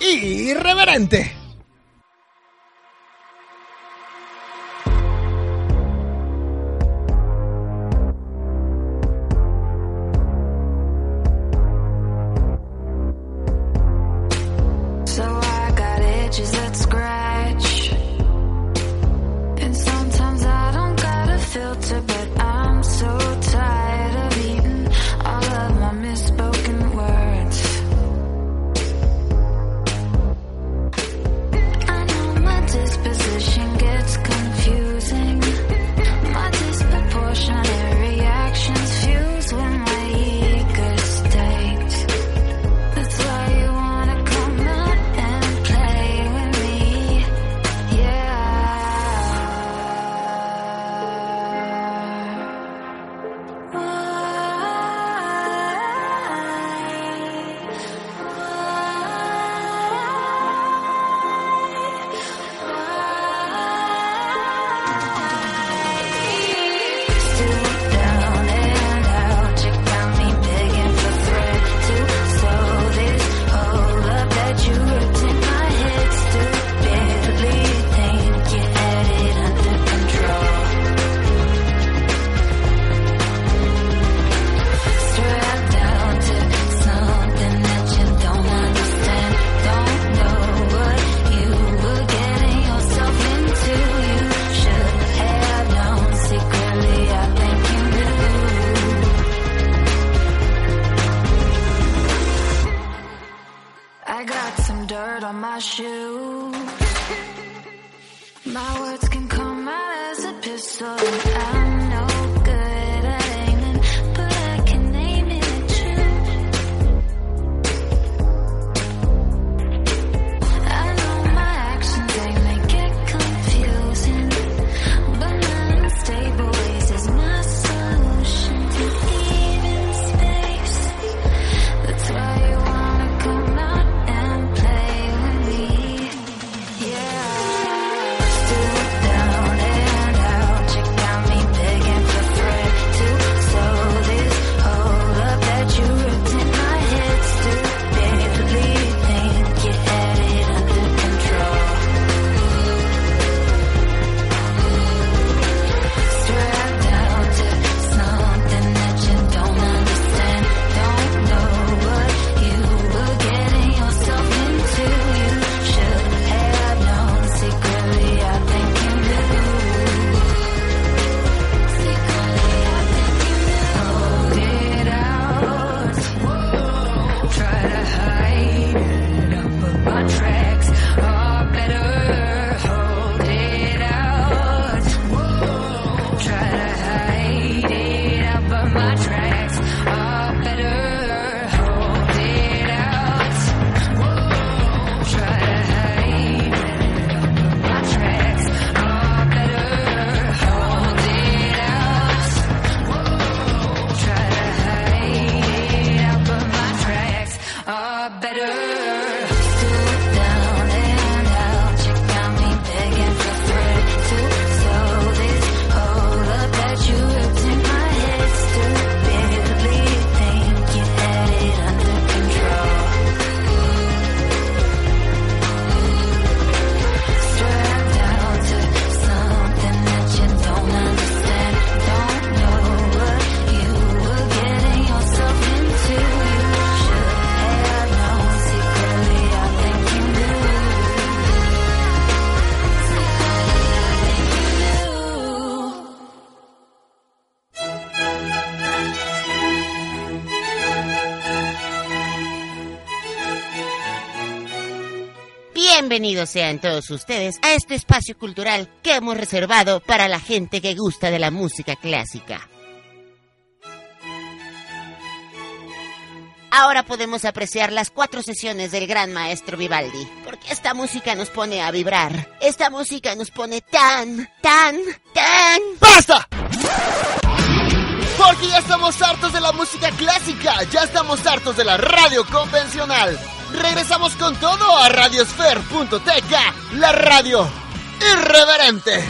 [laughs] Irreverente. Bienvenidos sean todos ustedes a este espacio cultural que hemos reservado para la gente que gusta de la música clásica. Ahora podemos apreciar las cuatro sesiones del gran maestro Vivaldi, porque esta música nos pone a vibrar. Esta música nos pone tan, tan, tan... ¡Basta! Porque ya estamos hartos de la música clásica, ya estamos hartos de la radio convencional. Regresamos con todo a radiosfer.tk, la radio irreverente.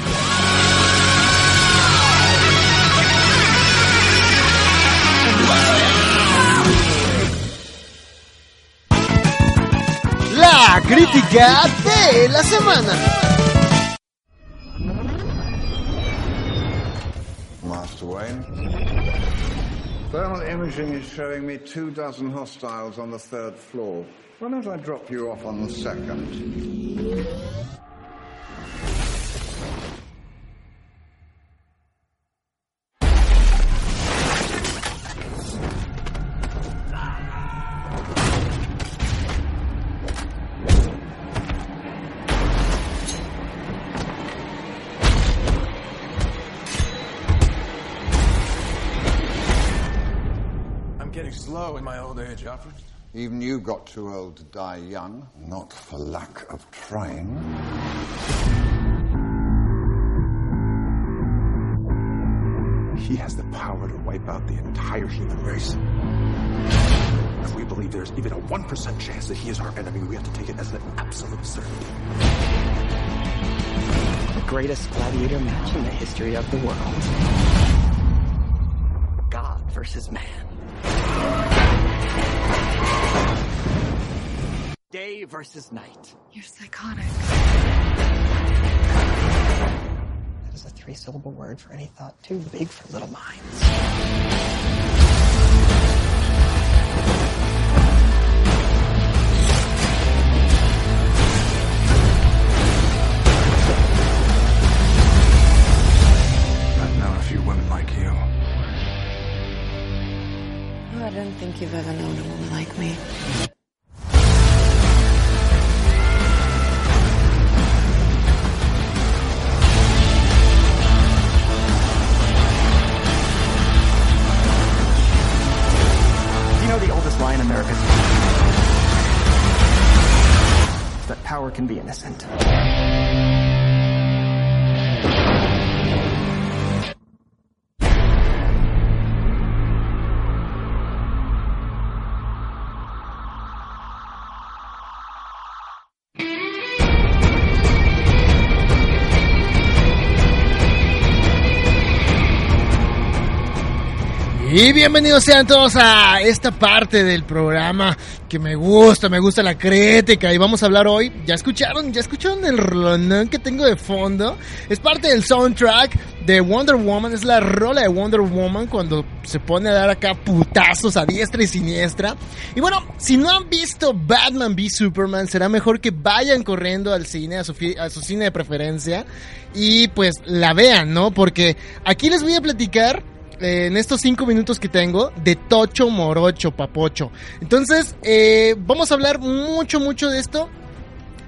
La crítica de la semana. Master Wayne. Thermal imaging is showing me two dozen hostiles on the third floor. Why don't I drop you off on the second? I'm getting slow in my old age, Alfred. Even you got too old to die young, not for lack of trying. He has the power to wipe out the entire human race. If we believe there's even a 1% chance that he is our enemy, we have to take it as an absolute certainty. The greatest gladiator match in the history of the world. God versus man. Day versus night. You're psychotic. That is a three syllable word for any thought too big for little minds. I've known a few women like you. Oh, I don't think you've ever known a woman like me. Can be innocent. Y bienvenidos sean todos a esta parte del programa que me gusta, me gusta la crítica y vamos a hablar hoy, ya escucharon, ya escucharon el rolón que tengo de fondo, es parte del soundtrack de Wonder Woman, es la rola de Wonder Woman cuando se pone a dar acá putazos a diestra y siniestra. Y bueno, si no han visto Batman v Superman, será mejor que vayan corriendo al cine, a su, a su cine de preferencia y pues la vean, ¿no? Porque aquí les voy a platicar eh, en estos cinco minutos que tengo de Tocho Morocho Papocho. Entonces, eh, vamos a hablar mucho, mucho de esto.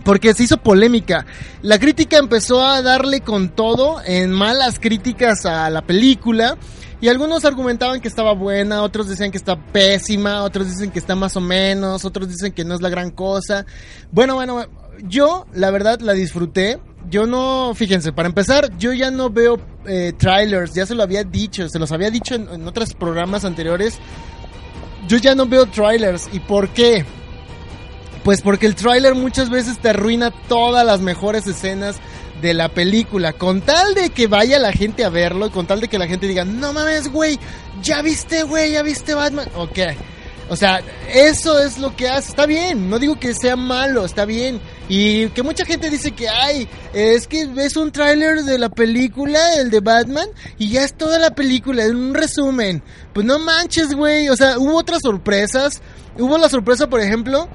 Porque se hizo polémica. La crítica empezó a darle con todo en malas críticas a la película. Y algunos argumentaban que estaba buena, otros decían que está pésima, otros dicen que está más o menos, otros dicen que no es la gran cosa. Bueno, bueno, yo la verdad la disfruté. Yo no, fíjense, para empezar, yo ya no veo eh, trailers, ya se lo había dicho, se los había dicho en, otros programas anteriores. Yo ya no veo trailers. ¿Y por qué? Pues porque el tráiler muchas veces te arruina todas las mejores escenas de la película. Con tal de que vaya la gente a verlo, con tal de que la gente diga, no mames, güey, ya viste, güey, ya viste Batman. Ok. O sea, eso es lo que hace. Está bien, no digo que sea malo, está bien. Y que mucha gente dice que, ay, es que ves un tráiler de la película, el de Batman, y ya es toda la película, en un resumen. Pues no manches, güey. O sea, hubo otras sorpresas. Hubo la sorpresa, por ejemplo,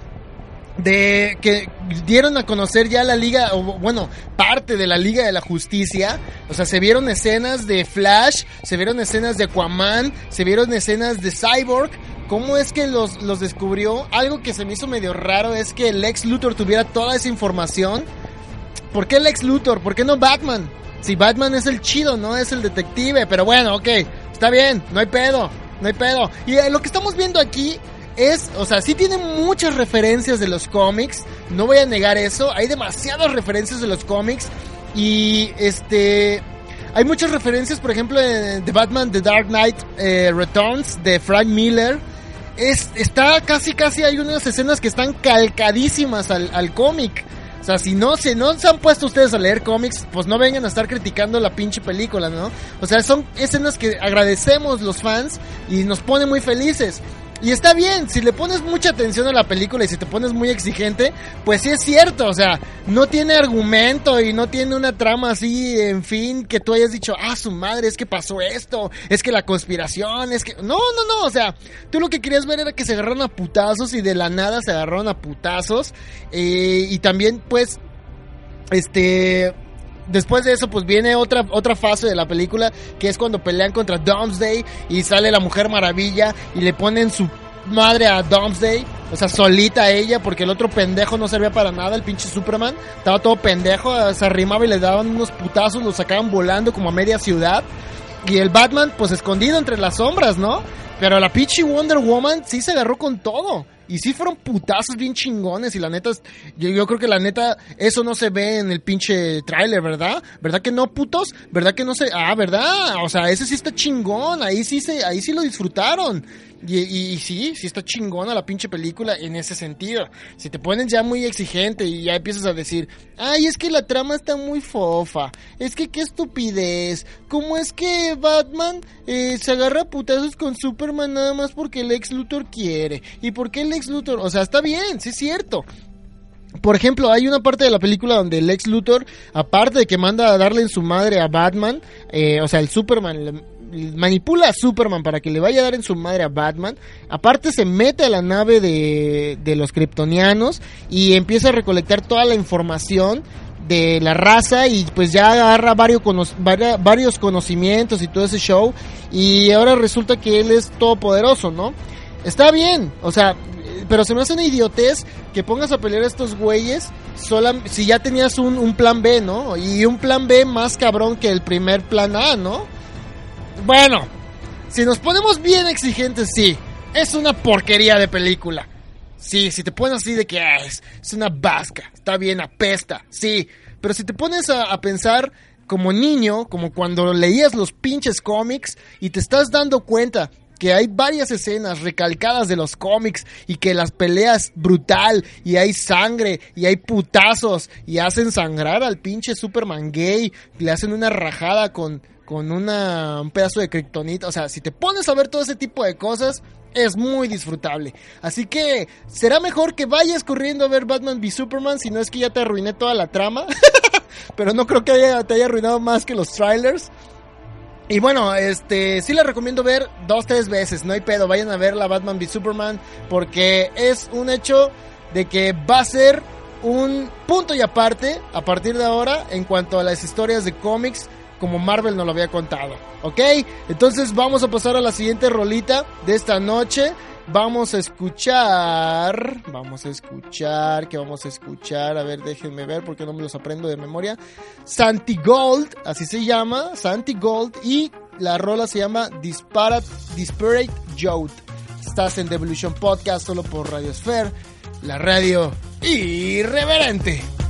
de que dieron a conocer ya la liga, o bueno, parte de la Liga de la Justicia. O sea, se vieron escenas de Flash, se vieron escenas de Aquaman, se vieron escenas de Cyborg cómo es que los, los descubrió. Algo que se me hizo medio raro es que el ex Luthor tuviera toda esa información. ¿Por qué el ex Luthor? ¿Por qué no Batman? Si Batman es el chido, no es el detective. Pero bueno, ok, está bien, no hay pedo, no hay pedo. Y eh, lo que estamos viendo aquí es, o sea, sí tiene muchas referencias de los cómics. No voy a negar eso. Hay demasiadas referencias de los cómics. Y este. Hay muchas referencias, por ejemplo, de Batman The Dark Knight eh, Returns de Frank Miller. Es, está casi, casi hay unas escenas que están calcadísimas al, al cómic. O sea, si no, si no se han puesto ustedes a leer cómics, pues no vengan a estar criticando la pinche película, ¿no? O sea, son escenas que agradecemos los fans y nos pone muy felices. Y está bien, si le pones mucha atención a la película y si te pones muy exigente, pues sí es cierto, o sea, no tiene argumento y no tiene una trama así, en fin, que tú hayas dicho, ah, su madre, es que pasó esto, es que la conspiración, es que... No, no, no, o sea, tú lo que querías ver era que se agarraron a putazos y de la nada se agarraron a putazos. Eh, y también, pues, este después de eso, pues viene otra, otra fase de la película, que es cuando pelean contra Domesday y sale la Mujer Maravilla y le ponen su madre a Domesday, o sea, solita ella, porque el otro pendejo no servía para nada, el pinche Superman, estaba todo pendejo, se arrimaba y le daban unos putazos, lo sacaban volando como a media ciudad. Y el Batman, pues escondido entre las sombras, ¿no? Pero la pinche Wonder Woman sí se agarró con todo. Y sí fueron putazos bien chingones. Y la neta, yo, yo creo que la neta, eso no se ve en el pinche tráiler, ¿verdad? ¿Verdad que no, putos? ¿Verdad que no se.? Ah, ¿verdad? O sea, ese sí está chingón. Ahí sí, se, ahí sí lo disfrutaron. Y, y, sí, sí está chingona la pinche película en ese sentido. Si te pones ya muy exigente y ya empiezas a decir, ay, es que la trama está muy fofa, es que qué estupidez, ¿cómo es que Batman eh, se agarra putazos con Superman nada más porque el ex Luthor quiere? ¿Y por qué el ex Luthor? O sea, está bien, sí es cierto. Por ejemplo, hay una parte de la película donde el ex Luthor, aparte de que manda a darle en su madre a Batman, eh, o sea, el Superman manipula a Superman para que le vaya a dar en su madre a Batman. Aparte se mete a la nave de, de los kryptonianos y empieza a recolectar toda la información de la raza y pues ya agarra varios, varios conocimientos y todo ese show y ahora resulta que él es todopoderoso, ¿no? Está bien, o sea, pero se me hace una idiotez que pongas a pelear a estos güeyes sola, si ya tenías un, un plan B, ¿no? Y un plan B más cabrón que el primer plan A, ¿no? Bueno, si nos ponemos bien exigentes, sí. Es una porquería de película. Sí, si te pones así de que ah, es, es, una vasca, está bien, apesta, sí. Pero si te pones a, a, pensar como niño, como cuando leías los pinches cómics y te estás dando cuenta que hay varias escenas recalcadas de los cómics y que las peleas brutal y hay sangre y hay putazos y hacen sangrar al pinche Superman gay, le hacen una rajada con con un pedazo de kriptonita. O sea, si te pones a ver todo ese tipo de cosas, es muy disfrutable. Así que será mejor que vayas corriendo a ver Batman v Superman, si no es que ya te arruiné toda la trama. [laughs] Pero no creo que haya, te haya arruinado más que los trailers. Y bueno, este, sí les recomiendo ver dos, tres veces, no hay pedo, vayan a ver la Batman v Superman, porque es un hecho de que va a ser un punto y aparte, a partir de ahora, en cuanto a las historias de cómics como Marvel nos lo había contado. ¿Ok? Entonces vamos a pasar a la siguiente rolita de esta noche. Vamos a escuchar. Vamos a escuchar. ¿Qué vamos a escuchar? A ver, déjenme ver porque no me los aprendo de memoria. Santi Gold, así se llama. Santi Gold. Y la rola se llama Disparate, Disparate. Estás en Devolution Podcast solo por Radio Sphere, la radio irreverente.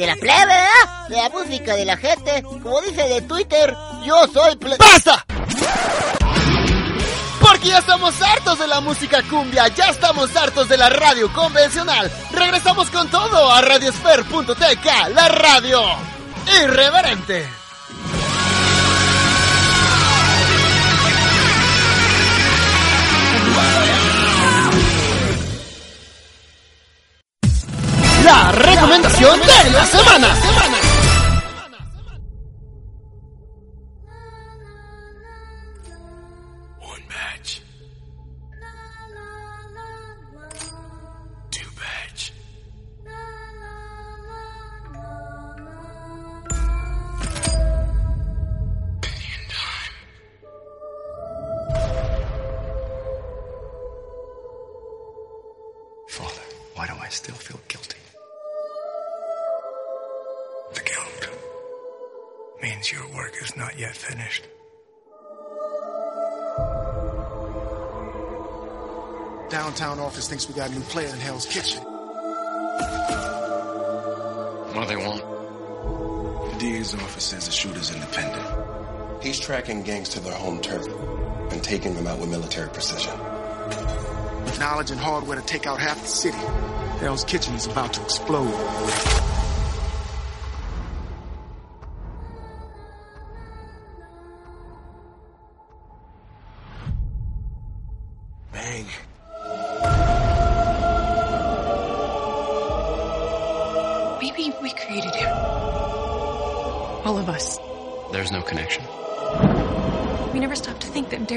De la, de plebe, ¿verdad? La música de la gente. Como dice de Twitter, yo soy ple... ¡Basta! Porque ya estamos hartos de la música cumbia, ya estamos hartos de la radio convencional. Regresamos con todo a radiosfer.tk, la radio irreverente. La recomendación de la got a new player in Hell's Kitchen. What do they want? The DA's office says the shooter's independent. He's tracking gangs to their home turf and taking them out with military precision. With knowledge and hardware to take out half the city, Hell's Kitchen is about to explode.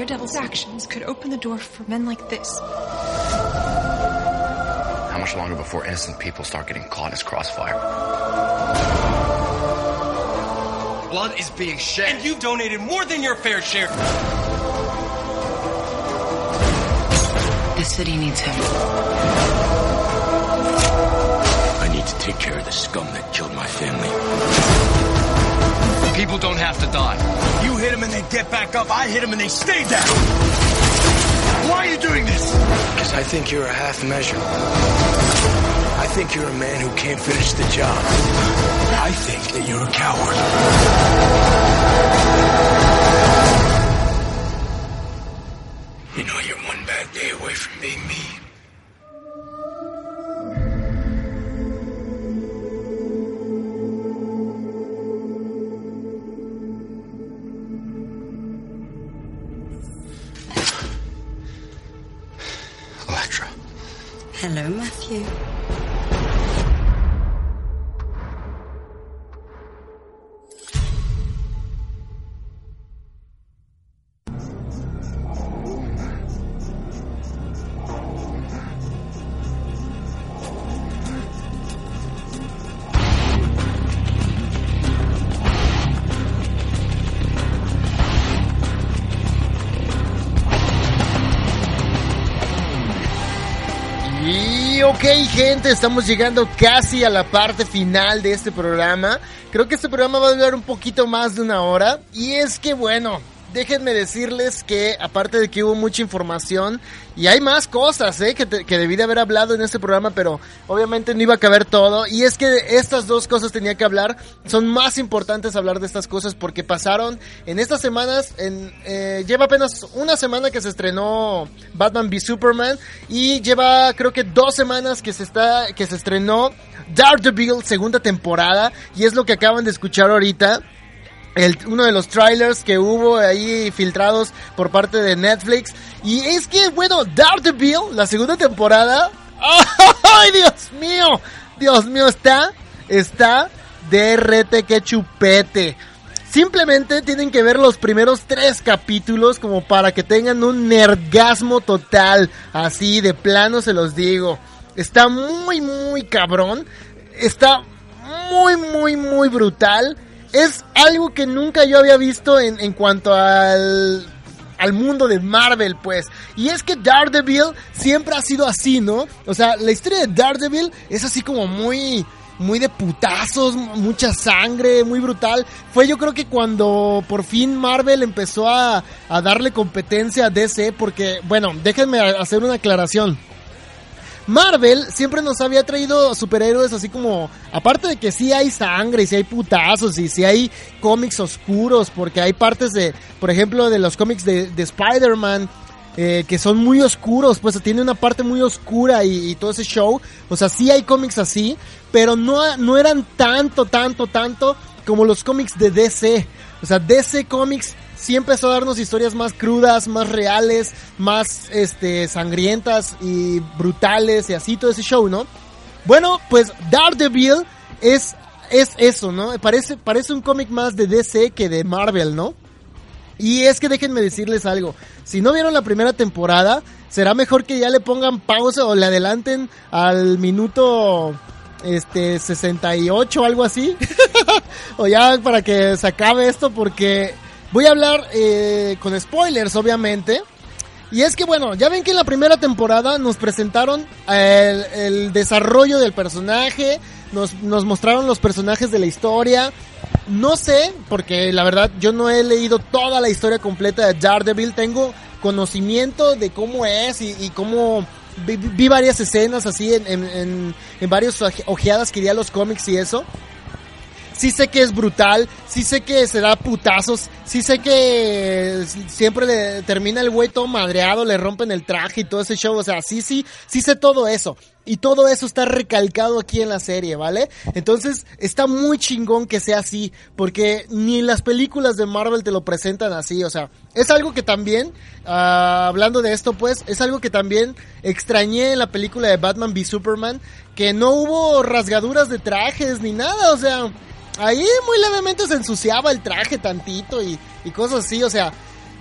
Daredevil's actions could open the door for men like this. How much longer before innocent people start getting caught in his crossfire? Blood is being shed. And you've donated more than your fair share. The city needs him. I need to take care of the scum that killed my family. People don't have to die. You hit them and they get back up. I hit them and they stay down. Why are you doing this? Because I think you're a half measure. I think you're a man who can't finish the job. I think that you're a coward. Estamos llegando casi a la parte final de este programa. Creo que este programa va a durar un poquito más de una hora. Y es que bueno, déjenme decirles que aparte de que hubo mucha información y hay más cosas ¿eh? que, que debí de haber hablado en este programa, pero obviamente no iba a caber todo. Y es que estas dos cosas tenía que hablar. Son más importantes hablar de estas cosas porque pasaron en estas semanas. En, eh, lleva apenas una semana que se estrenó Batman v Superman y lleva creo que dos semanas que se está que se estrenó Daredevil segunda temporada y es lo que acaban de escuchar ahorita uno de los trailers que hubo ahí filtrados por parte de Netflix. Y es que, bueno, Daredevil, la segunda temporada. [laughs] ¡Ay, Dios mío! Dios mío, está, está DRT que chupete. Simplemente tienen que ver los primeros tres capítulos como para que tengan un nergasmo total. Así, de plano se los digo. Está muy, muy cabrón. Está muy, muy, muy brutal. Es algo que nunca yo había visto en, en cuanto al, al mundo de Marvel, pues. Y es que Daredevil siempre ha sido así, ¿no? O sea, la historia de Daredevil es así como muy muy de putazos, mucha sangre, muy brutal. Fue yo creo que cuando por fin Marvel empezó a, a darle competencia a DC, porque, bueno, déjenme hacer una aclaración. Marvel siempre nos había traído superhéroes así como, aparte de que sí hay sangre y sí hay putazos y sí hay cómics oscuros, porque hay partes de, por ejemplo, de los cómics de, de Spider-Man, eh, que son muy oscuros, pues tiene una parte muy oscura y, todo ese show, o sea, sí hay cómics así, pero no, no eran tanto, tanto, tanto como los cómics de DC. O sea, DC Comics sí empezó a darnos historias más crudas, más reales, más este sangrientas y brutales y así todo ese show, ¿no? Bueno, pues Daredevil es es eso, ¿no? Parece parece un cómic más de DC que de Marvel, ¿no? Y es que déjenme decirles algo, si no vieron la primera temporada, será mejor que ya le pongan pausa o le adelanten al minuto este 68 o algo así [laughs] o ya para que se acabe esto porque Voy a hablar eh, con spoilers, obviamente. Y es que bueno, ya ven que en la primera temporada nos presentaron el, el desarrollo del personaje, nos, mostraron los personajes de la historia. No sé, porque la verdad yo no he leído toda la historia completa de Daredevil, tengo conocimiento de cómo es y, cómo vi, vi, varias escenas así en, en, en, en varias ojeadas que di a los cómics y eso sí sé que es brutal, sí sé que se da putazos, sí sé que siempre le termina el güey todo madreado, le rompen el traje y todo ese show, o sea, sí, sí, sí sé todo eso. Y todo eso está recalcado aquí en la serie, ¿vale? Entonces, está muy chingón que sea así, porque ni las películas de Marvel te lo presentan así, o sea, es algo que también, uh, hablando de esto, pues, es algo que también extrañé en la película de Batman v Superman, que no hubo rasgaduras de trajes ni nada, o sea, ahí muy levemente se ensuciaba el traje tantito y, y, cosas así, o sea,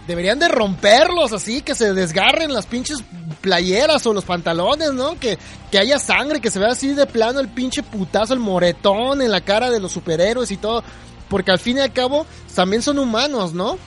deberían de romperlos así, que se desgarren las pinches playeras o los pantalones, ¿no? Que, que haya sangre, que se vea así de plano el pinche putazo, el moretón en la cara de los superhéroes y todo, porque al fin y al cabo también son humanos, ¿no?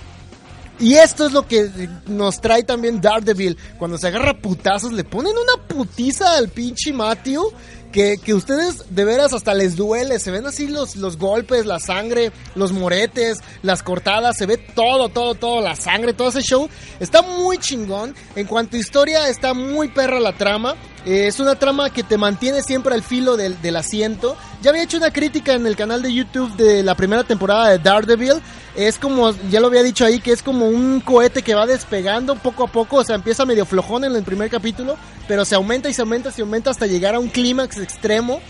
Y esto es lo que nos trae también Daredevil. Cuando se agarra putazos, le ponen una putiza al pinche Matthew que, que ustedes de veras hasta les duele, se ven así los, los golpes, la sangre, los moretes, las cortadas, se ve todo, todo, todo, la sangre, todo ese show. Está muy chingón. En cuanto a historia, está muy perra la trama. Es una trama que te mantiene siempre al filo del, del, asiento. Ya había hecho una crítica en el canal de YouTube de la primera temporada de Daredevil. Es como, ya lo había dicho ahí, que es como un cohete que va despegando poco a poco. O sea, empieza medio flojón en el primer capítulo, pero se aumenta y se aumenta y se aumenta hasta llegar a un clímax extremo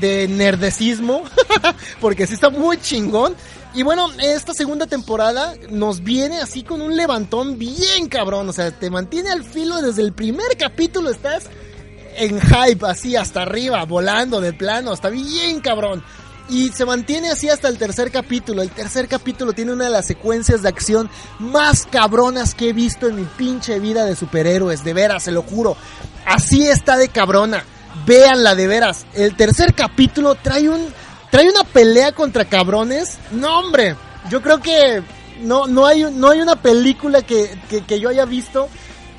de nerdecismo. [laughs] porque sí está muy chingón. Y bueno, esta segunda temporada nos viene así con un levantón bien cabrón. O sea, te mantiene al filo desde el primer capítulo. Estás en hype, así hasta arriba, volando de plano, está bien cabrón. Y se mantiene así hasta el tercer capítulo. El tercer capítulo tiene una de las secuencias de acción más cabronas que he visto en mi pinche vida de superhéroes. De veras, se lo juro. Así está de cabrona. Véanla de veras. El tercer capítulo trae un. Trae una pelea contra cabrones. No, hombre. Yo creo que no, no, hay, no hay una película que, que, que yo haya visto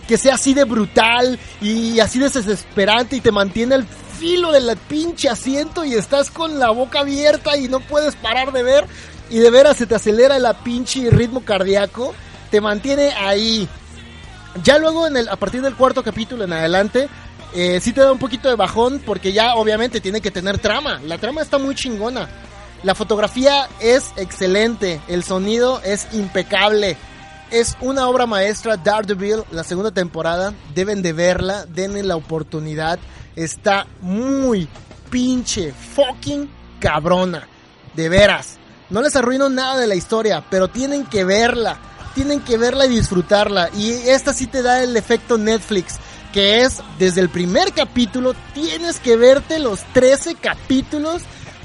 que sea así de brutal y así de desesperante y te mantiene al filo del pinche asiento y estás con la boca abierta y no puedes parar de ver y de veras se te acelera el pinche ritmo cardíaco, te mantiene ahí. Ya luego a partir del cuarto capítulo en adelante, eh, sí te da un poquito de bajón porque ya obviamente tiene que tener trama. La trama está muy chingona. La fotografía es excelente, el sonido es impecable. Es una obra maestra, Daredevil, la segunda temporada. Deben de verla, denle la oportunidad. Está muy pinche fucking cabrona. De veras. No les arruino nada de la historia, pero tienen que verla. Tienen que verla y disfrutarla. Y esta sí te da el efecto Netflix. Que es, desde el primer capítulo, tienes que verte los 13 capítulos.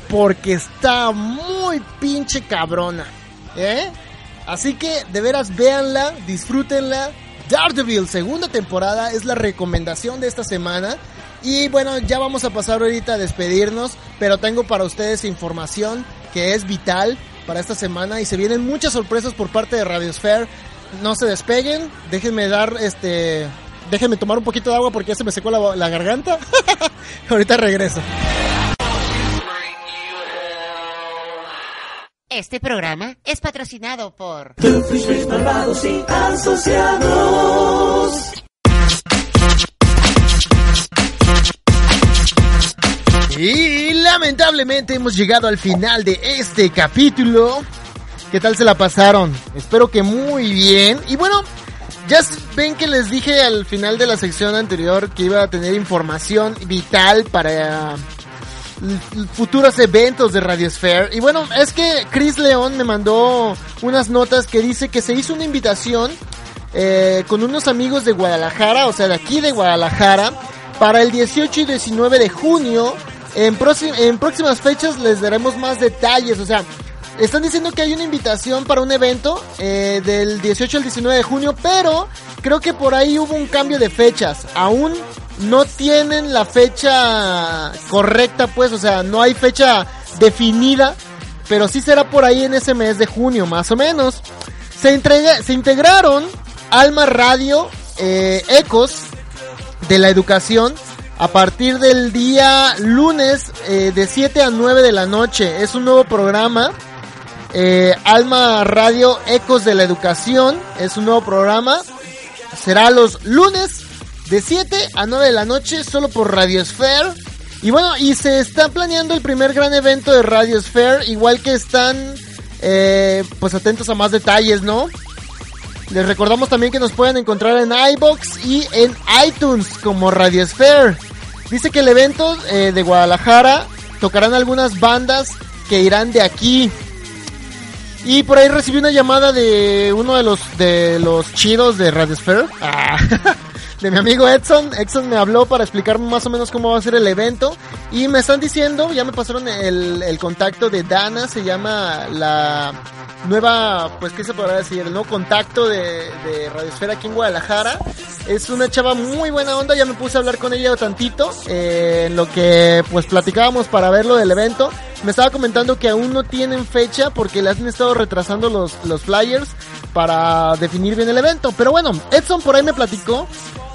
Porque está muy pinche cabrona. ¿Eh? Así que de veras véanla, disfrútenla. Daredevil, segunda temporada, es la recomendación de esta semana. Y bueno, ya vamos a pasar ahorita a despedirnos, pero tengo para ustedes información que es vital para esta semana y se vienen muchas sorpresas por parte de Radiosphere. No se despeguen, déjenme dar este... Déjenme tomar un poquito de agua porque ya se me secó la, la garganta. [laughs] ahorita regreso. Este programa es patrocinado por Doofus Malvados y Asociados. Y lamentablemente hemos llegado al final de este capítulo. ¿Qué tal se la pasaron? Espero que muy bien. Y bueno, ya ven que les dije al final de la sección anterior que iba a tener información vital para futuros eventos de Radio Sphere. Y bueno, es que Chris León me mandó unas notas que dice que se hizo una invitación eh, con unos amigos de Guadalajara, o sea, de aquí de Guadalajara, para el 18 y 19 de junio. En, en próximas fechas les daremos más detalles, o sea, están diciendo que hay una invitación para un evento eh, del 18 al 19 de junio, pero creo que por ahí hubo un cambio de fechas. Aún no tienen la fecha correcta, pues, o sea, no hay fecha definida, pero sí será por ahí en ese mes de junio, más o menos. Se, se integraron Alma Radio, eh, Ecos de la Educación a partir del día lunes eh, de 7 a 9 de la noche. Es un nuevo programa. Eh, Alma Radio Ecos de la Educación es un nuevo programa. Será los lunes de 7 a 9 de la noche solo por Radio Sphere. Y bueno, y se está planeando el primer gran evento de Radio Sphere. Igual que están eh, pues atentos a más detalles, ¿no? Les recordamos también que nos pueden encontrar en iBox y en iTunes como Radio Sphere. Dice que el evento eh, de Guadalajara tocarán algunas bandas que irán de aquí. Y por ahí recibí una llamada de uno de los de los chidos de Radio Sphere. Ah, [laughs] de mi amigo Edson. Edson me habló para explicarme más o menos cómo va a ser el evento. Y me están diciendo, ya me pasaron el, el contacto de Dana, se llama la nueva, pues, ¿qué se podrá decir? Nuevo contacto de, de Radiosfera aquí en Guadalajara. Es una chava muy buena onda, ya me puse a hablar con ella tantito, eh, en lo que, pues, platicábamos para verlo del evento. Me estaba comentando que aún no tienen fecha porque le han estado retrasando los, los flyers para definir bien el evento. Pero bueno, Edson por ahí me platicó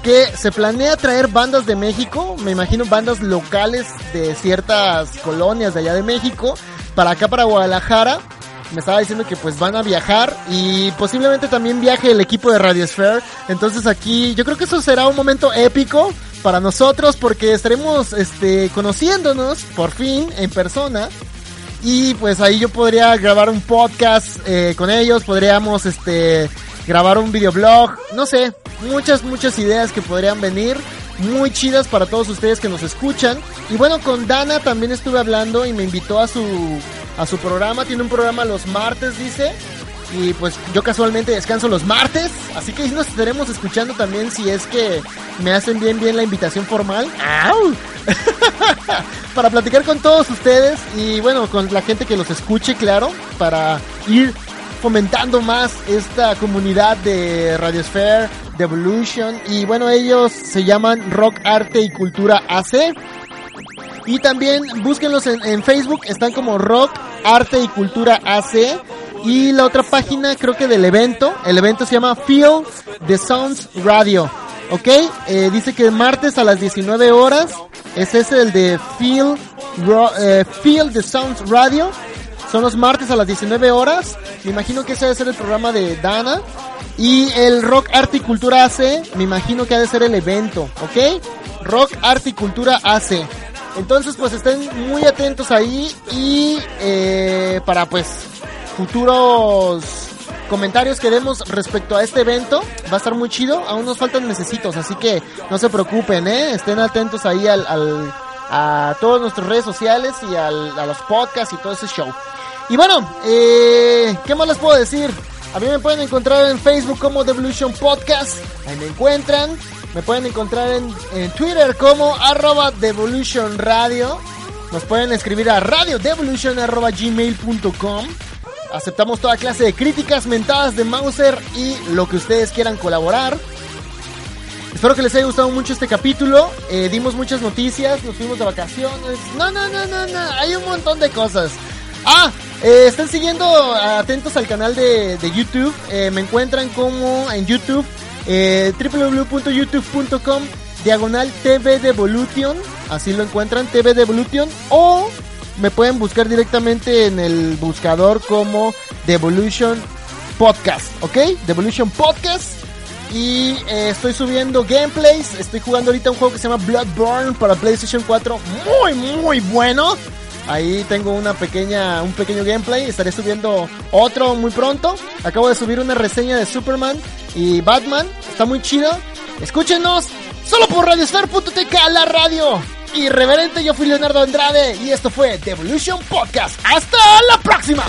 que se planea traer bandas de México, me imagino bandas locales de ciertas colonias de allá de México, para acá, para Guadalajara. Me estaba diciendo que pues van a viajar y posiblemente también viaje el equipo de Radio Sphere. Entonces aquí yo creo que eso será un momento épico para nosotros porque estaremos este, conociéndonos por fin en persona. Y pues ahí yo podría grabar un podcast eh, con ellos, podríamos este grabar un videoblog, no sé, muchas, muchas ideas que podrían venir, muy chidas para todos ustedes que nos escuchan. Y bueno, con Dana también estuve hablando y me invitó a su, a su programa, tiene un programa los martes, dice. Y pues yo casualmente descanso los martes, así que nos estaremos escuchando también si es que me hacen bien bien la invitación formal. ¡Au! [laughs] para platicar con todos ustedes y bueno, con la gente que los escuche, claro, para ir fomentando más esta comunidad de Radiosphere, de Evolution. Y bueno, ellos se llaman Rock Arte y Cultura AC. Y también búsquenlos en, Facebook, están como Rock Arte y Cultura AC. Y la otra página, creo que del evento, el evento se llama Feel the Sounds Radio. ¿Ok? Eh, dice que martes a las 19 horas es ese el de Feel, eh, Feel the Sounds Radio. Son los martes a las 19 horas. Me imagino que ese debe ser el programa de Dana. Y el Rock Arte y Cultura AC, me imagino que ha de ser el evento, ¿ok? Rock Arte y Cultura AC. Entonces, pues estén muy atentos ahí y eh, para pues futuros comentarios que demos respecto a este evento. Va a estar muy chido. Aún nos faltan necesitos, así que no se preocupen, ¿eh? Estén atentos ahí al, a todas nuestras redes sociales y a los podcasts y todo ese show. Y bueno, eh, ¿qué más les puedo decir? A mí me pueden encontrar en Facebook como Devolution Podcast. Ahí me encuentran. Me pueden encontrar en, en Twitter como arroba Devolution Radio. Nos pueden escribir a radiodevolution.gmail.com. Aceptamos toda clase de críticas, mentadas de Mauser y lo que ustedes quieran colaborar. Espero que les haya gustado mucho este capítulo. Eh, dimos muchas noticias, nos fuimos de vacaciones. No, no, no, no, no. Hay un montón de cosas. Ah, eh, estén siguiendo atentos al canal de, de YouTube. Eh, me encuentran como en YouTube eh, www.youtube.com diagonal TV Devolution. Así lo encuentran, TV Devolution. O me pueden buscar directamente en el buscador como Devolution Podcast, ¿ok? Devolution Podcast. Y estoy subiendo gameplays. Estoy jugando ahorita un juego que se llama Bloodborne para PlayStation 4. Muy, muy bueno. Ahí tengo una pequeña, un pequeño gameplay. Estaré subiendo otro muy pronto. Acabo de subir una reseña de Superman y Batman. Está muy chido. Escúchenos solo por Radiosphere.tk, la radio. Irreverente, yo fui Leonardo Andrade y esto fue The Evolution Podcast. ¡Hasta la próxima!